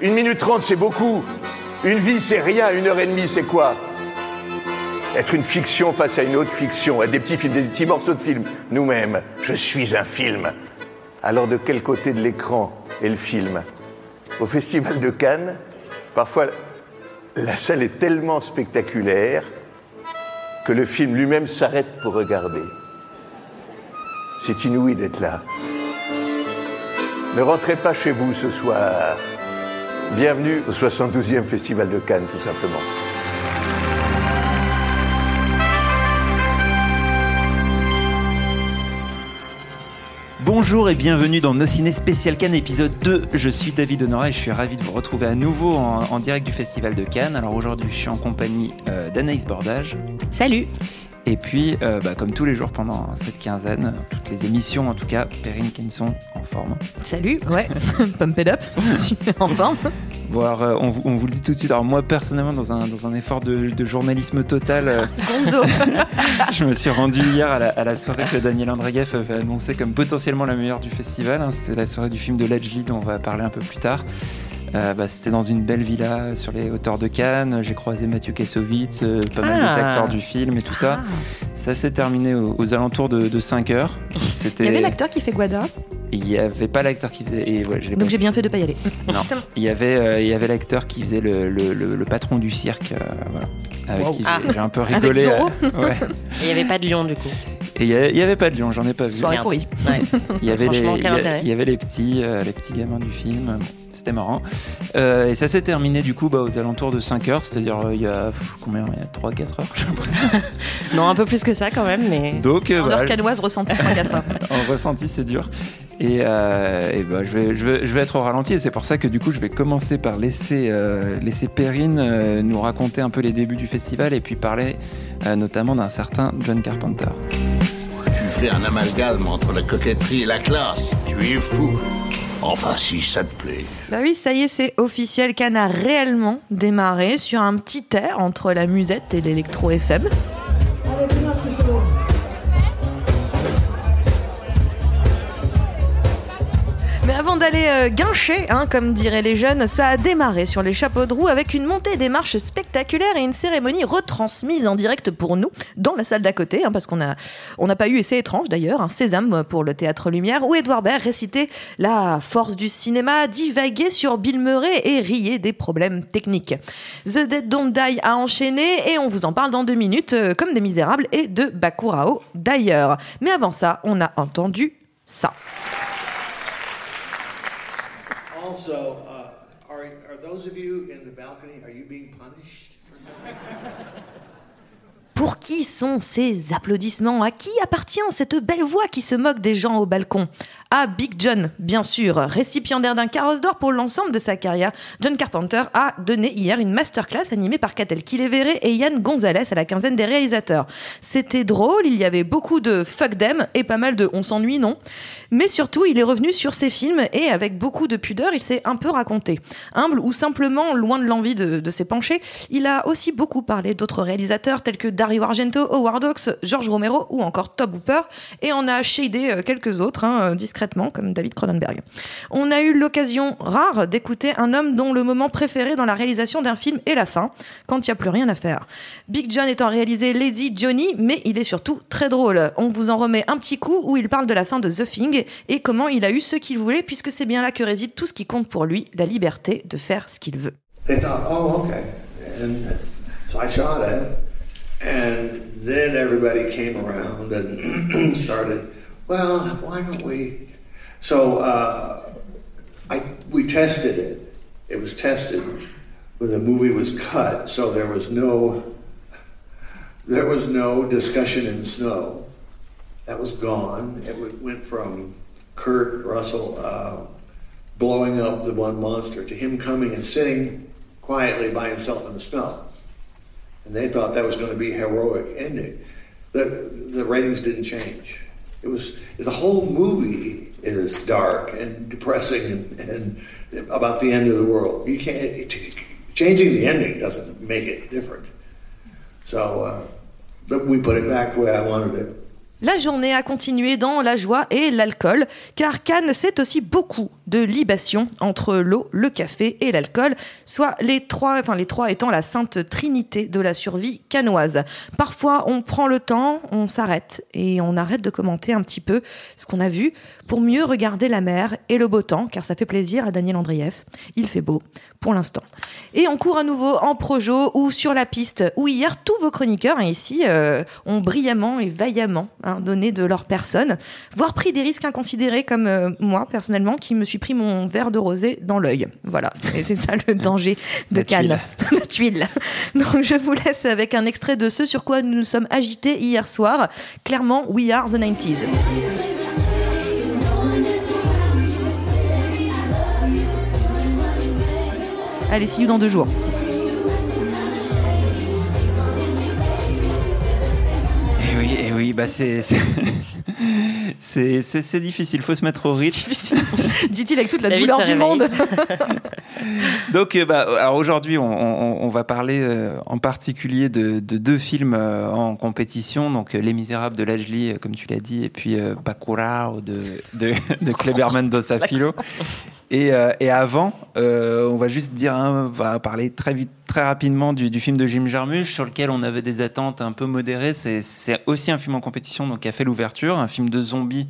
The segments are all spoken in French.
Une minute trente, c'est beaucoup. Une vie, c'est rien. Une heure et demie, c'est quoi? Être une fiction face à une autre fiction, être des petits films, des petits morceaux de film. Nous-mêmes, je suis un film. Alors de quel côté de l'écran est le film? Au Festival de Cannes, parfois la salle est tellement spectaculaire que le film lui-même s'arrête pour regarder. C'est inouï d'être là. Ne rentrez pas chez vous ce soir. Bienvenue au 72e Festival de Cannes, tout simplement. Bonjour et bienvenue dans Nos Ciné Spécial Cannes épisode 2. Je suis David Honora et je suis ravi de vous retrouver à nouveau en, en direct du Festival de Cannes. Alors aujourd'hui, je suis en compagnie euh, d'Anaïs Bordage. Salut Et puis, euh, bah, comme tous les jours pendant cette quinzaine, toutes les émissions en tout cas, Perrine Kenson en forme. Salut Ouais, pump it up, super en forme. Bon, alors, euh, on, vous- on vous le dit tout de suite. Alors moi, personnellement, dans un, dans un effort de, de journalisme total, euh, Gonzo je me suis rendu hier à la, à la soirée que Daniel Andreev avait annoncé comme potentiellement la meilleure du festival. hein. C'était la soirée du film de Ledgely dont on va parler un peu plus tard. Euh, bah, C'était dans une belle villa sur les hauteurs de Cannes. J'ai croisé Mathieu Kassovitz, euh, pas mal des Ah. acteurs du film et tout ça. Ça s'est terminé aux, aux alentours de, de 5 heures. C'était- Il y avait l'acteur qui fait Guada, Il n'y avait pas l'acteur qui faisait. Et ouais, donc j'ai bien fait de pas y aller. Non. Il y avait, euh, il y avait l'acteur qui faisait le, le- le- le patron du cirque. euh, voilà. Avec qui Ah. j'ai- un peu rigolé. Euh, ouais. Et il n'y avait pas de lion du coup. Et il y avait- il n'y avait pas de lion, j'en ai pas vu. Soirée Merde. pourrie. Ouais. Il y avait les, il y avait les petits, euh, les petits gamins du film. C'était marrant. Euh, et ça s'est terminé du coup bah, aux alentours de 5 heures, c'est-à-dire euh, il y a pff, combien Il y a 3-4 heures, j'ai l'impression. Non, un peu plus que ça quand même, mais. Donc euh, En voilà, heure canoise ressenti 3-4 heures. en ressenti, c'est dur. Et, euh, et bah, je, vais, je, vais, je vais être au ralenti et c'est pour ça que du coup je vais commencer par laisser, euh, laisser Perrine euh, nous raconter un peu les débuts du festival et puis parler euh, notamment d'un certain John Carpenter. Tu fais un amalgame entre la coquetterie et la classe. Tu es fou. Enfin, si ça te plaît. Bah oui, ça y est, c'est officiel. Cannes a réellement démarré sur un petit air entre la musette et l'électro d'aller euh, guincher, hein, comme diraient les jeunes, ça a démarré sur les chapeaux de roue avec une montée des marches spectaculaires et une cérémonie retransmise en direct pour nous dans la salle d'à côté, hein, parce qu'on a, on n'a pas eu, et c'est étrange d'ailleurs, un sésame pour le théâtre Lumière, où Edouard Baird récitait la force du cinéma, divaguait sur Bill Murray et riait des problèmes techniques. The Dead Don't Die a enchaîné et on vous en parle dans deux minutes, euh, comme des Misérables et de Bakurao d'ailleurs. Mais avant ça, on a entendu ça. Also, uh, are, are those of you in the balcony, are you being punished? Pour qui sont ces applaudissements? À qui appartient cette belle voix qui se moque des gens au balcon? À Big John, bien sûr, récipiendaire d'un carrosse d'or pour l'ensemble de sa carrière. John Carpenter a donné hier une masterclass animée par Catel Kilevere et Yann Gonzalez à la quinzaine des réalisateurs. C'était drôle, il y avait beaucoup de fuck them et pas mal de on s'ennuie, non? Mais surtout, il est revenu sur ses films et avec beaucoup de pudeur, il s'est un peu raconté. Humble ou simplement loin de l'envie de, de s'épancher, il a aussi beaucoup parlé d'autres réalisateurs tels que Dario Argento, Howard Hawks, George Romero ou encore Tob Hooper et on a shadé euh, quelques autres hein, euh, discrètement comme David Cronenberg. On a eu l'occasion rare d'écouter un homme dont le moment préféré dans la réalisation d'un film est la fin, quand il n'y a plus rien à faire. Big John étant réalisé Lazy Johnny, mais il est surtout très drôle. On vous en remet un petit coup où il parle de la fin de The Thing et comment il a eu ce qu'il voulait puisque c'est bien là que réside tout ce qui compte pour lui, la liberté de faire ce qu'il veut. They thought, oh, okay. And it. And then everybody came around and started, well, why don't we? So uh, I, we tested it. It was tested when the movie was cut, so there was no there was no discussion in the snow. That was gone. It went from Kurt Russell, uh, blowing up the one monster to him coming and sitting quietly by himself in the snow. And they thought that was going to be a heroic ending. The, the ratings didn't change. It was the whole movie is dark and depressing and, and about the end of the world. You can't it, changing the ending doesn't make it different. So uh, we put it back the way I wanted it. La journée a continué dans la joie et l'alcool, car Cannes, c'est aussi beaucoup de libation entre l'eau, le café et l'alcool, soit les trois, enfin les trois étant la sainte trinité de la survie canoise. Parfois, on prend le temps, on s'arrête et on arrête de commenter un petit peu ce qu'on a vu pour mieux regarder la mer et le beau temps, car ça fait plaisir à Daniel Andrieff. Il fait beau pour l'instant. Et on court à nouveau en projo ou sur la piste, où hier tous vos chroniqueurs hein, ici euh, ont brillamment et vaillamment hein, donné de leur personne, voire pris des risques inconsidérés comme euh, moi personnellement qui me suis pris mon verre de rosé dans l'œil. Voilà, c'est ça le danger de Cannes. La tuile. Donc je vous laisse avec un extrait de ce sur quoi nous nous sommes agités hier soir. Clairement, We Are the 90s. Allez, see you dans deux jours. Et oui, et oui, bah c'est c'est- c'est c'est- difficile. Faut se mettre au rythme. Dit-il avec toute la douleur du monde. Donc, euh, bah, alors aujourd'hui, on, on- on va parler euh, en particulier de, de deux films euh, en compétition. Donc, Les Misérables de Lajli, comme tu l'as dit, et puis euh, de, de, de Kleber Mendoza Filo. Et, euh, et avant, euh, on va juste dire, hein, on va parler très vite, très rapidement du, du film de Jim Jarmusch, sur lequel on avait des attentes un peu modérées. C'est c'est aussi un film en compétition, donc qui a fait l'ouverture, un film de zombies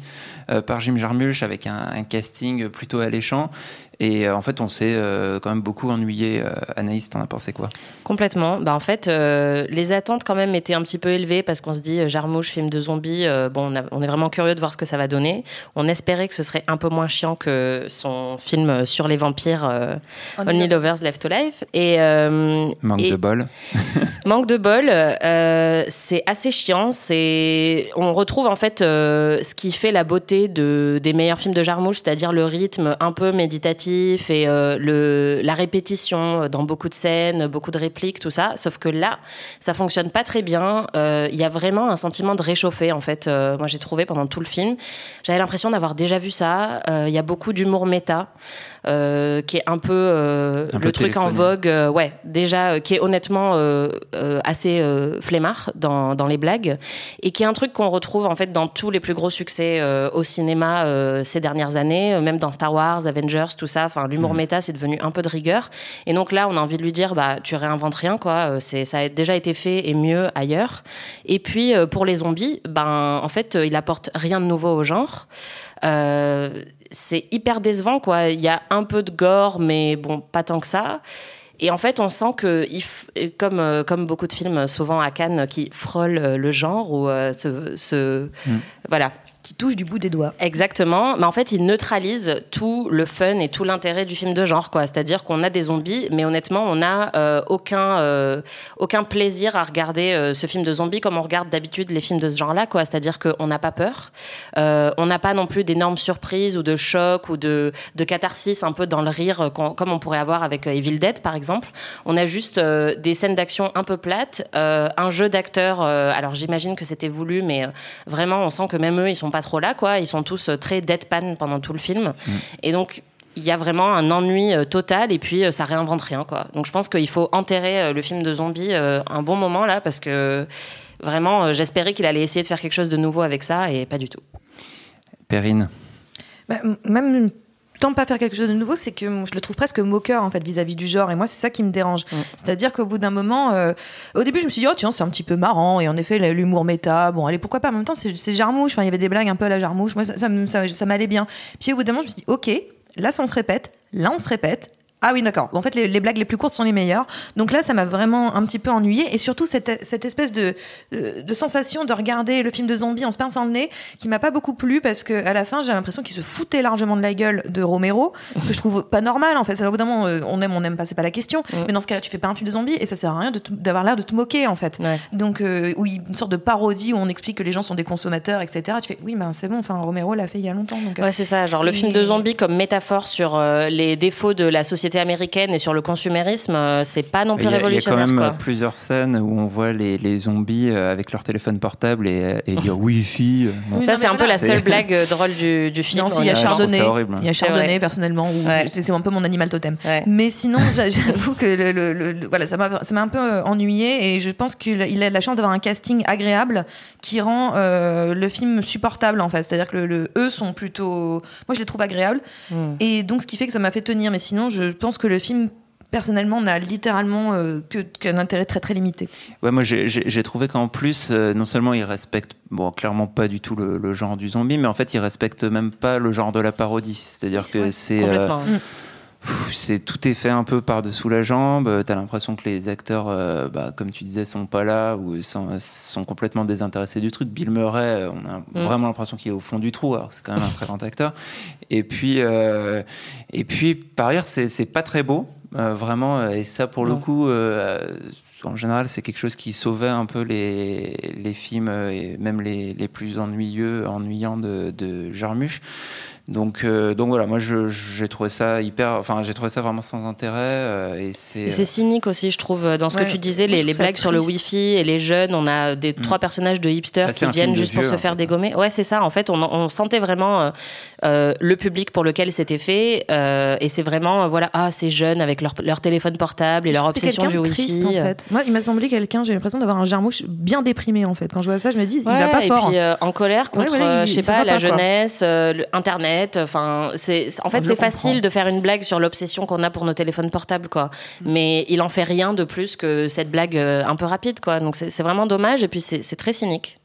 euh, par Jim Jarmusch avec un, un casting plutôt alléchant. Et euh, en fait, on s'est euh, quand même beaucoup ennuyé. Euh, Anaïs, t'en as pensé quoi? Complètement. Bah, en fait, euh, les attentes quand même étaient un petit peu élevées parce qu'on se dit euh, Jarmouche, film de zombies, euh, bon, on, a- on est vraiment curieux de voir ce que ça va donner. On espérait que ce serait un peu moins chiant que son film sur les vampires euh, Only Lovers Left Alive. Et, euh, Manque et- de bol. Manque de bol, euh, c'est assez chiant. C'est, on retrouve en fait euh, ce qui fait la beauté de des meilleurs films de Jarmusch, c'est-à-dire le rythme un peu méditatif et euh, le la répétition dans beaucoup de scènes, beaucoup de répliques, tout ça. Sauf que là, ça fonctionne pas très bien. Euh, Il y a vraiment un sentiment de réchauffer en fait. Euh, moi, j'ai trouvé pendant tout le film, j'avais l'impression d'avoir déjà vu ça. Euh, Il y a beaucoup d'humour méta. euh, qui est un peu euh, Un le peu truc en vogue, euh, ouais, déjà, euh, qui est honnêtement euh, euh, assez flemmard dans, dans les blagues, et qui est un truc qu'on retrouve en fait dans tous les plus gros succès au cinéma ces dernières années, même dans Star Wars, Avengers, tout ça. Enfin, l'humour méta, c'est devenu un peu de rigueur. Et donc là, on a envie de lui dire, bah, tu réinventes rien, quoi. C'est, ça a déjà été fait et mieux ailleurs. Et puis pour les zombies, ben, en fait, il apporte rien de nouveau au genre. Euh, c'est hyper décevant, quoi. Il y a un peu de gore, mais bon, pas tant que ça. Et en fait, on sent que, comme, euh, comme beaucoup de films, souvent à Cannes, qui frôlent euh, le genre ou euh, se, se- voilà, Qui touche du bout des doigts. Exactement, mais en fait, il neutralise tout le fun et tout l'intérêt du film de genre, quoi. C'est-à-dire qu'on a des zombies, mais honnêtement, on n'a euh, aucun euh, aucun plaisir à regarder euh, ce film de zombies comme on regarde d'habitude les films de ce genre-là, quoi. C'est-à-dire qu'on n'a pas peur, on n'a pas non plus d'énormes surprises ou de chocs ou de de catharsis un peu dans le rire, comme on pourrait avoir avec Evil Dead, par exemple. On a juste des scènes d'action un peu plates, un jeu d'acteurs. alors j'imagine que c'était voulu, mais vraiment, on sent que même eux, ils sont pas trop là, quoi. Ils sont tous euh, très deadpan pendant tout le film. Et donc, il y a vraiment un ennui euh, total et puis euh, ça réinvente rien, quoi. Donc, je pense qu'il faut enterrer euh, le film de zombies euh, un bon moment, là, parce que vraiment, euh, j'espérais qu'il allait essayer de faire quelque chose de nouveau avec ça et pas du tout. Perrine. Bah, même tant pas faire quelque chose de nouveau, c'est que je le trouve presque moqueur en fait vis-à-vis du genre. Et moi, c'est ça qui me dérange. C'est-à-dire qu'au bout d'un moment, euh, au début, je me suis dit oh tiens, c'est un petit peu marrant. Et en effet, l'humour méta, bon, allez pourquoi pas. En même temps, c'est Jarmouche. Enfin, il y avait des blagues un peu à la Jarmouche. Moi, ça, ça, ça- ça m'allait bien. Puis au bout d'un moment, je me suis dit ok, là, ça on se répète. Là, on se répète. Ah oui, d'accord. En fait, les, les blagues les plus courtes sont les meilleures. Donc là, ça m'a vraiment un petit peu ennuyé. Et surtout, cette, cette espèce de, euh, de sensation de regarder le film de zombie en se pinçant le nez, qui m'a pas beaucoup plu parce que à la fin, j'ai l'impression qu'il se foutait largement de la gueule de Romero. Ce que je trouve pas normal, en fait. C'est au bout d'un moment, euh, on aime, on n'aime pas, c'est pas la question. Mais dans ce cas-là, tu fais pas un film de zombie et ça sert à rien d'avoir l'air de te moquer, en fait. Ouais. Donc, euh, oui, une sorte de parodie où on explique que les gens sont des consommateurs, etc. Tu fais, oui, ben c'est bon, enfin, Romero l'a fait il y a longtemps. Donc, euh, Ouais, c'est ça. Genre le Et- film de zombie comme métaphore sur euh, les défauts de la société américaine et sur le consumérisme, euh, c'est pas non Il plus a, il y a quand révolutionnaire. même quoi. euh, plusieurs scènes où on voit les, les zombies euh, avec leur téléphone portable et, et dire Wi-Fi. Oui, Ça, c'est un peu la seule blague drôle du, du film. Non, s'il y a Chardonnay. Il y a Chardonnay, personnellement, où Ouais. c'est un peu mon animal totem. Ouais. Mais sinon, j'a- j'avoue que le, le- le- le- voilà, ça m'a ça m'a un peu ennuyé et je pense qu'il a il a la chance d'avoir un casting agréable qui rend euh, le film supportable en fait. C'est-à-dire que le, le- eux sont plutôt, moi je les trouve agréables Mm. et donc ce qui fait que ça m'a fait tenir. Mais sinon, je pense que le film personnellement n'a littéralement euh, que qu'un intérêt très très limité. Ouais, moi j'ai- trouvé qu'en plus, euh, non seulement il respecte, bon, clairement pas du tout le, le genre du zombie, mais en fait il respecte même pas le genre de la parodie. C'est-à-dire que c'est. euh, c'est tout est fait un peu par-dessous la jambe. euh, T'as l'impression que les acteurs, euh, bah, comme tu disais, sont pas là ou sont, sont complètement désintéressés du truc. Bill Murray, euh, on a Mm. vraiment l'impression qu'il est au fond du trou. Alors c'est quand même un très grand acteur. Et puis, euh, et puis par ailleurs, c'est pas très beau, euh, vraiment. Et ça, pour le coup. en général, c'est quelque chose qui sauvait un peu les, les films et même les, les plus ennuyeux, ennuyants de, de Jarmusch. Donc, euh, donc voilà, moi j'ai trouvé ça hyper, enfin j'ai trouvé ça vraiment sans intérêt euh, et c'est. Cynique aussi, je trouve, dans ce Ouais. que tu disais, les, blagues sur le. Wifi et les jeunes. On a des trois personnages de hipsters Bah, qui viennent juste pour se faire fait. dégommer. Ouais, c'est ça. En fait, on, on sentait vraiment euh, le public pour lequel c'était fait. euh, et c'est vraiment, euh, voilà, ah, ces jeunes avec leur, leur téléphone portable et leur obsession du Wifi. triste en fait. Moi, il m'a semblé quelqu'un, j'ai l'impression d'avoir un jarmouche bien déprimé en fait. Quand je vois ça, je me dis, il va Ouais, pas et fort. puis euh, en colère contre, Ouais, ouais, il- je sais pas, la pas, jeunesse, le- Internet. Enfin, c'est en fait c'est comprends. facile de faire une blague sur l'obsession qu'on a pour nos téléphones portables, quoi. Mais il en fait rien de plus que cette blague euh, un peu rapide, quoi. Donc c'est vraiment dommage. Et puis c'est très cynique.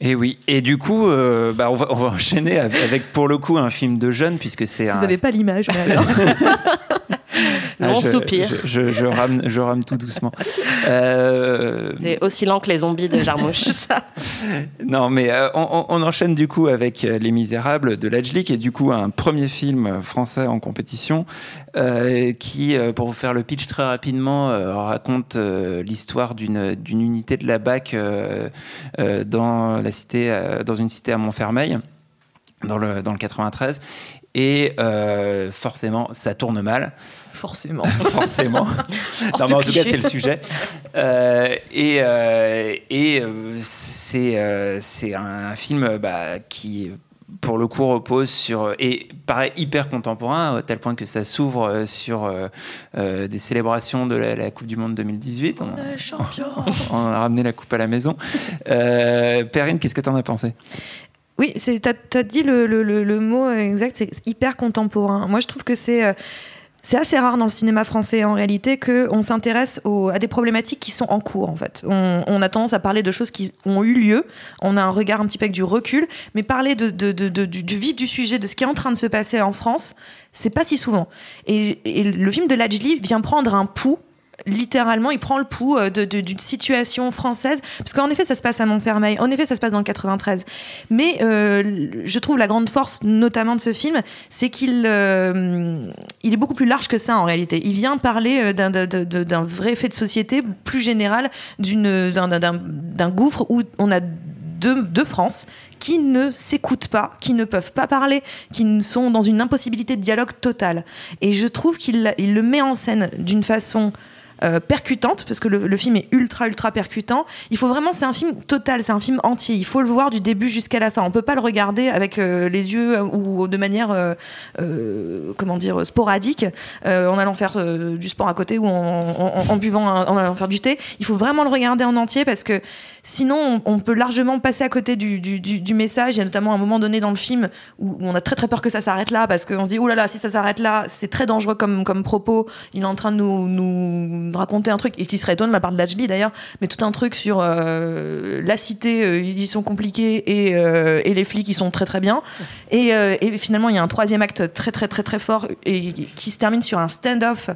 Et oui. Et du coup, euh, bah, on, va, on va enchaîner avec, avec, pour le coup un film de jeunes puisque c'est. Vous un- n'avez pas l'image, Long Ah, je, soupir. Je, je, je rame, je rame tout doucement. Euh, C'est aussi lent que les zombies de Jarmouche. non, mais euh, on, on enchaîne du coup avec euh, Les Misérables de Ledgely, qui est du coup un premier film français en compétition, euh, qui, pour vous faire le pitch très rapidement, euh, raconte euh, l'histoire d'une d'une unité de la BAC euh, euh, dans la cité, euh, dans une cité à Montfermeil, dans le dans le 93. Et euh, forcément, ça tourne mal. Forcément. forcément. non, mais en tout cas, c'est le sujet. Euh, et euh, et c'est c'est un film bah, qui pour le coup repose sur et paraît hyper contemporain à tel point que ça s'ouvre sur des célébrations de la, la Coupe du Monde 2018. On, est champion. on a ramené la coupe à la maison. Perrine, qu'est-ce que tu en as pensé? Oui, t'as as dit le, mot exact, c'est hyper contemporain. Moi, je trouve que c'est euh, assez rare dans le cinéma français en réalité qu'on s'intéresse à des problématiques qui sont en cours en fait. On, a tendance à parler de choses qui ont eu lieu, on a un regard un petit peu avec du recul, mais parler du, vif du sujet, de ce qui est en train de se passer en France, c'est pas si souvent. Et, et le film de Lajli vient prendre un pouls littéralement, il prend le pouls euh, d'une situation française, parce qu'en effet, ça se passe à Montfermeil, en effet, ça se passe dans le 93. Mais euh, je trouve la grande force, notamment de ce film, c'est qu'il euh, est beaucoup plus large que ça en réalité. Il vient parler d'un- vrai fait de société plus général, d'un gouffre où on a deux, France qui ne s'écoutent pas, qui ne peuvent pas parler, qui sont dans une impossibilité de dialogue totale. Et je trouve qu'il il le met en scène d'une façon euh, percutante, parce que le, film est ultra, ultra percutant. Il faut vraiment, c'est un film total, c'est un film entier. Il faut le voir du début jusqu'à la fin. On peut pas le regarder avec euh, les yeux euh, ou de manière, comment dire, sporadique, en allant faire du sport à côté ou en, buvant, en allant faire du thé. Il faut vraiment le regarder en entier parce que sinon, on, peut largement passer à côté du, message. Il y a notamment un moment donné dans le film où, où on a très très peur que ça s'arrête là parce qu'on se dit, oh là là, si ça s'arrête là, c'est très dangereux comme, comme propos. Il est en train de nous, nous raconter un truc, et qui serait étonnant de la part de Lajli d'ailleurs, mais tout un truc sur euh, la cité, euh, ils sont compliqués et, euh, et les flics ils sont très très bien. Et, et finalement il y a un troisième acte très très très très fort et qui se termine sur un stand-off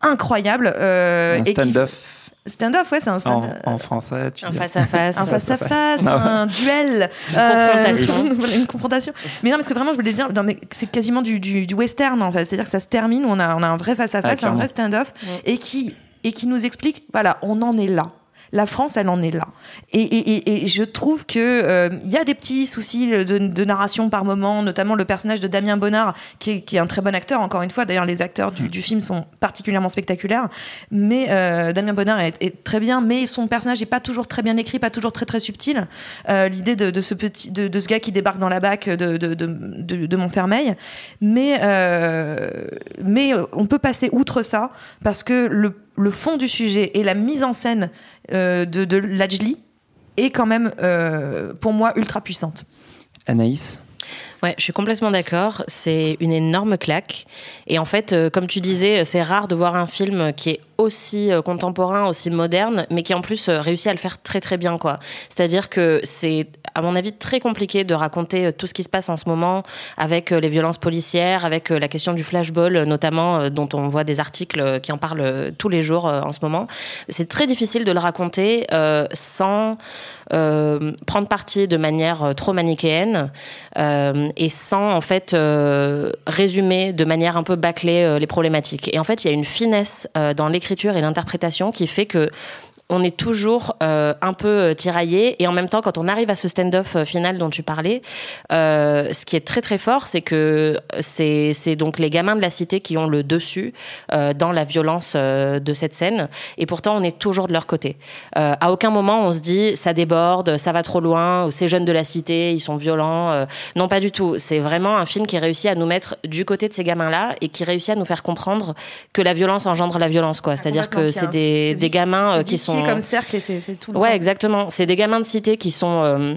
incroyable. Un stand-off Stand-off, ouais, c'est un en, stand en français. Tu Un dis. face à face. un face à face, Non. un duel, Une Euh, confrontation. voilà, une confrontation. Mais non, parce que vraiment, je voulais dire, non, mais c'est quasiment du, du, du western, en fait. C'est-à-dire que ça se termine, on a, on a un vrai face à Ah, un vrai stand-off, et qui et qui nous explique, voilà, on en est là. La France, elle en est là. Et, et, et, et je trouve que euh, il y a des petits soucis de, de narration par moment, notamment le personnage de Damien Bonnard, qui est, qui est un très bon acteur. Encore une fois, d'ailleurs, les acteurs du, du film sont particulièrement spectaculaires. Mais euh, Damien Bonnard est, est très bien, mais son personnage n'est pas toujours très bien écrit, pas toujours très très subtil. Euh, L'idée de, de ce petit, de, de ce gars qui débarque dans la bac de, Montfermeil, mais euh, mais euh, on peut passer outre ça parce que le, le fond du sujet et la mise en scène euh, de, de Lajli est quand même euh, pour moi ultra puissante. Anaïs Ouais, je suis complètement d'accord. C'est une énorme claque. Et en fait, euh, comme tu disais, c'est rare de voir un film qui est aussi euh, contemporain, aussi moderne, mais qui en plus euh, réussit à le faire très très bien, quoi. C'est-à-dire que c'est, à mon avis, très compliqué de raconter euh, tout ce qui se passe en ce moment avec les violences policières, avec la question du flashball, notamment, dont on voit des articles qui en parlent tous les jours en ce moment. C'est très difficile de le raconter sans prendre parti de manière trop manichéenne et sans en fait résumer de manière un peu bâclée les problématiques. Et en fait, il y a une finesse dans l'écriture et l'interprétation qui fait que on est toujours euh, un peu euh, tiraillé et en même temps quand on arrive à ce stand-off euh, final dont tu parlais euh, ce qui est très très fort c'est que c'est c'est donc les gamins de la cité qui ont le dessus euh, dans la violence euh, de cette scène. Et pourtant on est toujours de leur côté. Euh, à aucun moment on se dit ça déborde ça va trop loin ou ces jeunes de la cité ils sont violents euh, non pas du tout. C'est vraiment un film qui réussit à nous mettre du côté de ces gamins là et qui réussit à nous faire comprendre que la violence engendre la violence quoi. C'est-à-dire que c'est des, des gamins euh, qui sont comme cercle et c'est c'est tout le Ouais, temps. exactement. C'est des gamins de cité qui sont euh,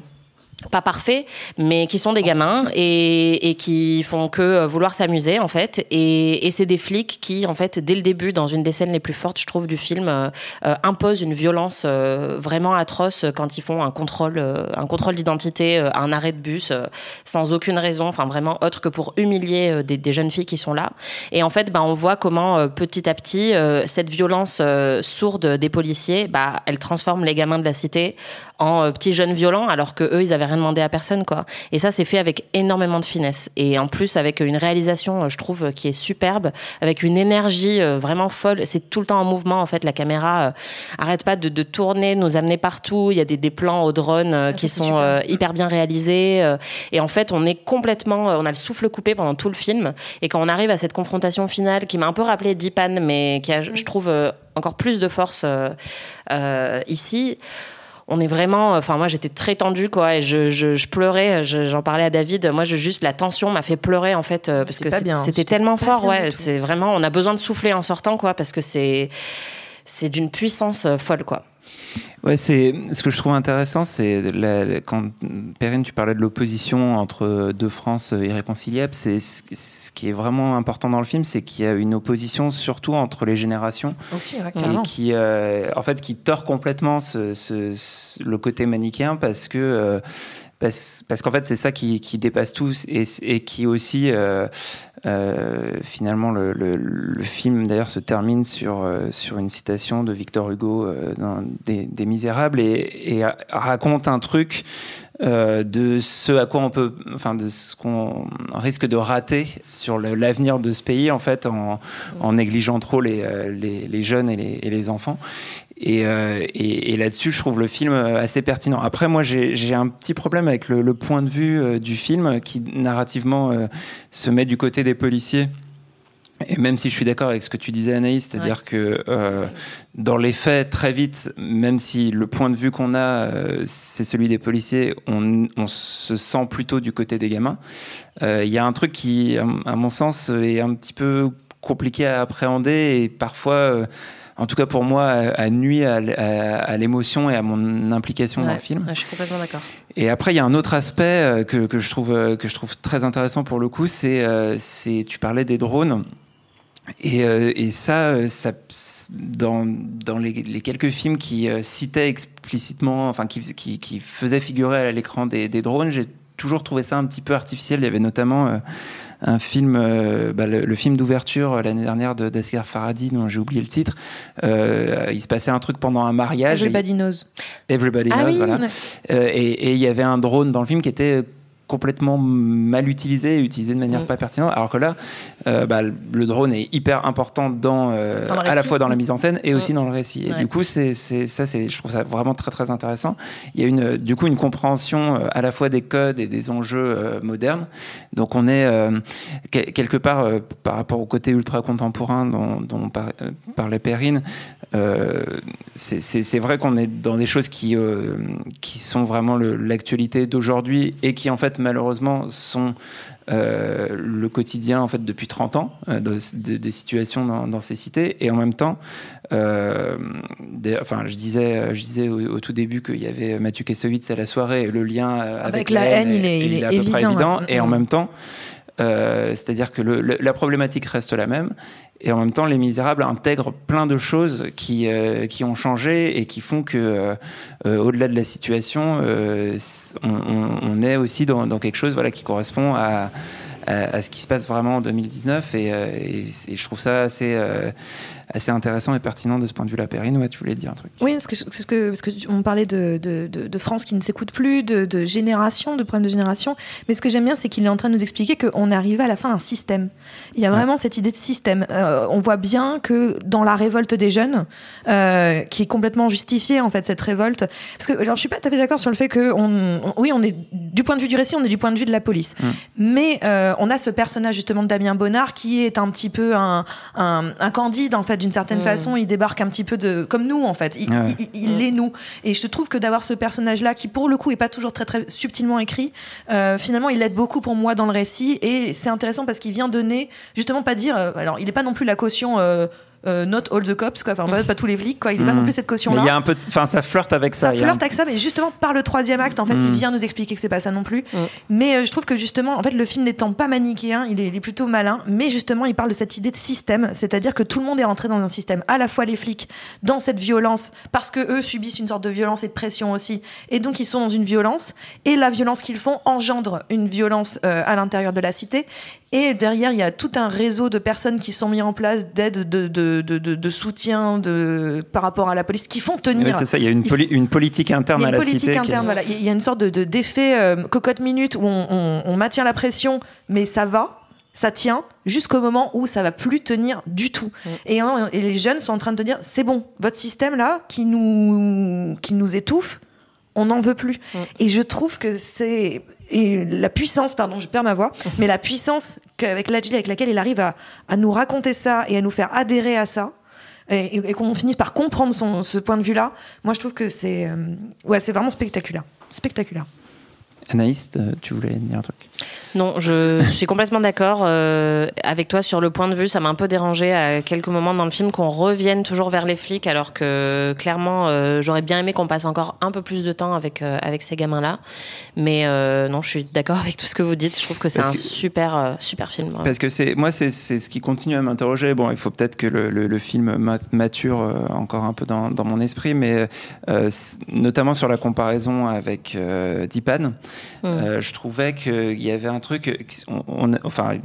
pas parfaits, mais qui sont des gamins et, qui font que euh, vouloir s'amuser en fait. Et, c'est des flics qui, en fait, dès le début, dans une des scènes les plus fortes, je trouve, du film, euh, euh, imposent une violence vraiment atroce quand ils font un contrôle, un contrôle d'identité, un arrêt de bus, sans aucune raison, enfin vraiment autre que pour humilier des, jeunes filles qui sont là. Et en fait, bah, on voit comment petit à petit, cette violence sourde des policiers, bah, elle transforme les gamins de la cité en euh, petits jeunes violents, alors que eux, ils avaient rien demandé à personne, quoi. Et ça, c'est fait avec énormément de finesse. Et en plus, avec une réalisation, euh, je trouve, qui est superbe, avec une énergie euh, vraiment folle. C'est tout le temps en mouvement, en fait. La caméra euh, arrête pas de, de tourner, de nous amener partout. Il y a des, des plans au drone euh, qui sont euh, hyper bien réalisés. euh, et en fait, on est complètement, euh, on a le souffle coupé pendant tout le film. Et quand on arrive à cette confrontation finale, qui m'a un peu rappelé Deepan, mais qui a, je trouve, euh, encore plus de force euh, euh, ici. On est vraiment, enfin moi j'étais très tendue quoi et je, je, je pleurais, je- j'en parlais à David, moi je juste la tension m'a fait pleurer en fait euh, parce que bien, c'était tellement fort ouais, c'est vraiment on a besoin de souffler en sortant quoi parce que c'est c'est d'une puissance euh, folle quoi. Ouais, c'est ce que je trouve intéressant, c'est quand Perrine, tu parlais de l'opposition entre deux France irréconciliables. C'est ce ce qui est vraiment important dans le film, c'est qu'il y a une opposition surtout entre les générations Aussi, ouais, et qui, euh, en fait, qui tord complètement ce, ce- ce- le côté manichéen parce que euh, parce, qu'en fait c'est ça qui, dépasse tout et, qui aussi euh, euh, finalement le, film d'ailleurs se termine sur euh, une citation de Victor Hugo dans des, Misérables et raconte un truc euh, de ce à quoi on peut, enfin de ce qu'on risque de rater sur l'avenir de ce pays en fait en, négligeant trop les, euh, les, les jeunes et les, enfants. Et, euh, et, là-dessus, je trouve le film assez pertinent. Après, moi, j'ai un petit problème avec le, point de vue du film qui narrativement se met du côté des policiers. Et même si je suis d'accord avec ce que tu disais, Anaïs, c'est-à-dire que euh, dans les faits, très vite, même si le point de vue qu'on a, euh, c'est celui des policiers, on, on se sent plutôt du côté des gamins. Euh, Il y a un truc qui, à à mon sens, est un petit peu compliqué à appréhender et parfois, en tout cas pour moi, a, a nuit à, à- à l'émotion et à mon implication dans le film. ouais, je suis complètement d'accord. Et après, il y a un autre aspect que, que je trouve, que je trouve très intéressant pour le coup, c'est, c'est tu parlais des drones. Et, euh, et ça, euh, ça, dans, dans les, les quelques films qui euh, citaient explicitement, enfin qui, qui, qui faisaient figurer à l'écran des, des drones, j'ai toujours trouvé ça un petit peu artificiel. Il y avait notamment euh, un film, bah, le, le film d'ouverture l'année dernière de d'Asghar Farhadi, dont j'ai oublié le titre. Il se passait un truc pendant un mariage. Everybody knows. Everybody Ah Knows, oui, voilà. et il y avait un drone dans le film qui était complètement mal utilisé, utilisé de manière Mm. pas pertinente, alors que là, euh, bah, le drone est hyper important dans, euh, Dans à la fois dans la mise en scène et aussi Mm. dans le récit. Et Ouais. du coup, c'est ça, c'est je trouve ça vraiment très très intéressant. Il y a une du coup une compréhension euh, à la fois des codes et des enjeux euh, modernes. Donc on est que- quelque part par rapport au côté ultra contemporain dont, dont par- parlait Perrine. Euh, c'est- vrai qu'on est dans des choses qui, euh, qui sont vraiment l'actualité d'aujourd'hui et qui en fait malheureusement sont euh, le quotidien en fait depuis 30 ans euh, de- de- des situations dans, dans ces cités. Et en même temps euh, des- enfin je disais je disais au, au tout début qu'il y avait Mathieu Kassovitz à la soirée et le lien euh, avec, Avec la haine, il est- il est à peu près évident, et en Mhm. même temps euh, c'est-à-dire que la problématique reste la même et en même temps, Les Misérables intègrent plein de choses qui, euh, qui ont changé et qui font que, euh, au-delà de la situation, on, est aussi dans, quelque chose voilà, qui correspond à, à, ce qui se passe vraiment en 2019. Et, et je trouve ça assez, assez intéressant et pertinent de ce point de vue-là. Perrine, ouais, tu voulais dire un truc Oui, parce que, parce que, parce que on parlait de, de, de, France qui ne s'écoute plus, de, de génération, de problèmes de génération. Mais ce que j'aime bien, c'est qu'il est en train de nous expliquer qu'on est arrivé à la fin d'un système. Il y a vraiment cette idée de système. Euh, on voit bien que dans la révolte des jeunes, euh, qui est complètement justifiée en fait cette révolte, parce que alors je suis pas tout à fait d'accord sur le fait que on, on- oui, on est du point de vue du récit, on est du point de vue de la police. Mais euh, on a ce personnage justement de Damien Bonnard qui est un petit peu un, un, un candide en fait d'une certaine Mm. façon. Il débarque un petit peu de comme nous en fait. Il, ouais. il- il l'est nous. Et je trouve que d'avoir ce personnage là qui pour le coup est pas toujours très très subtilement écrit, euh, finalement il aide beaucoup pour moi dans le récit et c'est intéressant parce qu'il vient donner justement pas dire. euh, alors il est pas non plus la caution. euh, euh, not all the cops, quoi. Enfin, pas, pas tous les flics, quoi. Il est pas Mhm. non plus cette caution-là il y a un peu, de- enfin, ça flirte avec ça. ça un- flirte avec ça, mais justement par le troisième acte, en fait, il Mm. vient nous expliquer que c'est pas ça non plus. Mm. Mais euh, je trouve que justement, en fait, le film n'étant pas manichéen, il est, il est plutôt malin, mais justement, il parle de cette idée de système, c'est-à-dire que tout le monde est rentré dans un système, à la fois les flics, dans cette violence, parce que eux subissent une sorte de violence et de pression aussi, et donc ils sont dans une violence, et la violence qu'ils font engendre une violence euh, à l'intérieur de la cité. Et derrière, il y a tout un réseau de personnes qui sont mis en place d'aide, de, de, de, de, de soutien de, par rapport à la police, qui font tenir. C'est ça, il y a une, poli- une politique interne Il y a à une la politique cité. est- voilà. Il y a une sorte de, de- d'effet euh, cocotte minute où on, on- on maintient la pression, mais ça va, ça tient, jusqu'au moment où ça va plus tenir du tout. Et, hein, et les jeunes sont en train de te dire, c'est bon, votre système là, qui nous, qui nous étouffe, on n'en veut plus. Et je trouve que c'est et la puissance, pardon, je perds ma voix, mais la puissance qu'avec l'agilité avec laquelle il arrive à, à nous raconter ça et à nous faire adhérer à ça. Et, et- et qu'on finisse par comprendre son, ce point de vue-là, moi je trouve que c'est euh, ouais, c'est vraiment spectaculaire. Spectaculaire. Anaïs, euh, tu voulais dire un truc Non, je suis complètement d'accord euh, avec toi sur le point de vue. Ça m'a un peu dérangé à quelques moments dans le film qu'on revienne toujours vers les flics, alors que clairement, euh, j'aurais bien aimé qu'on passe encore un peu plus de temps avec euh, avec ces gamins-là. Mais euh, non, je suis d'accord avec tout ce que vous dites. Je trouve que c'est un que- super euh, super film. ouais. Parce que c'est moi, c'est c'est ce qui continue à m'interroger. Bon, il faut peut-être que le, le- le film ma- mature encore un peu dans, dans mon esprit, mais euh, notamment sur la comparaison avec euh, Dipan, euh, je trouvais qu'il y avait un truc. enfin.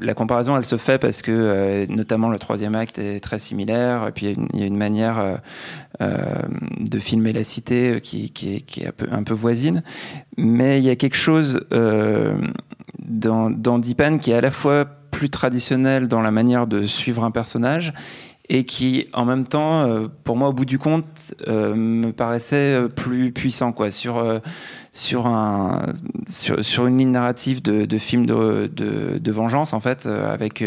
La comparaison, elle se fait parce que, euh, notamment, le troisième acte est très similaire. Et puis, il y a une, manière euh, de filmer la cité qui, est, un, peu, voisine. Mais il y a quelque chose dans, dans Deepan qui est à la fois plus traditionnel dans la manière de suivre un personnage et qui, en même temps, euh, pour moi, au bout du compte, euh, me paraissait euh, plus puissant, quoi, sur euh, sur un sur, sur une ligne narrative de, de film de, de, de vengeance, en fait, euh, avec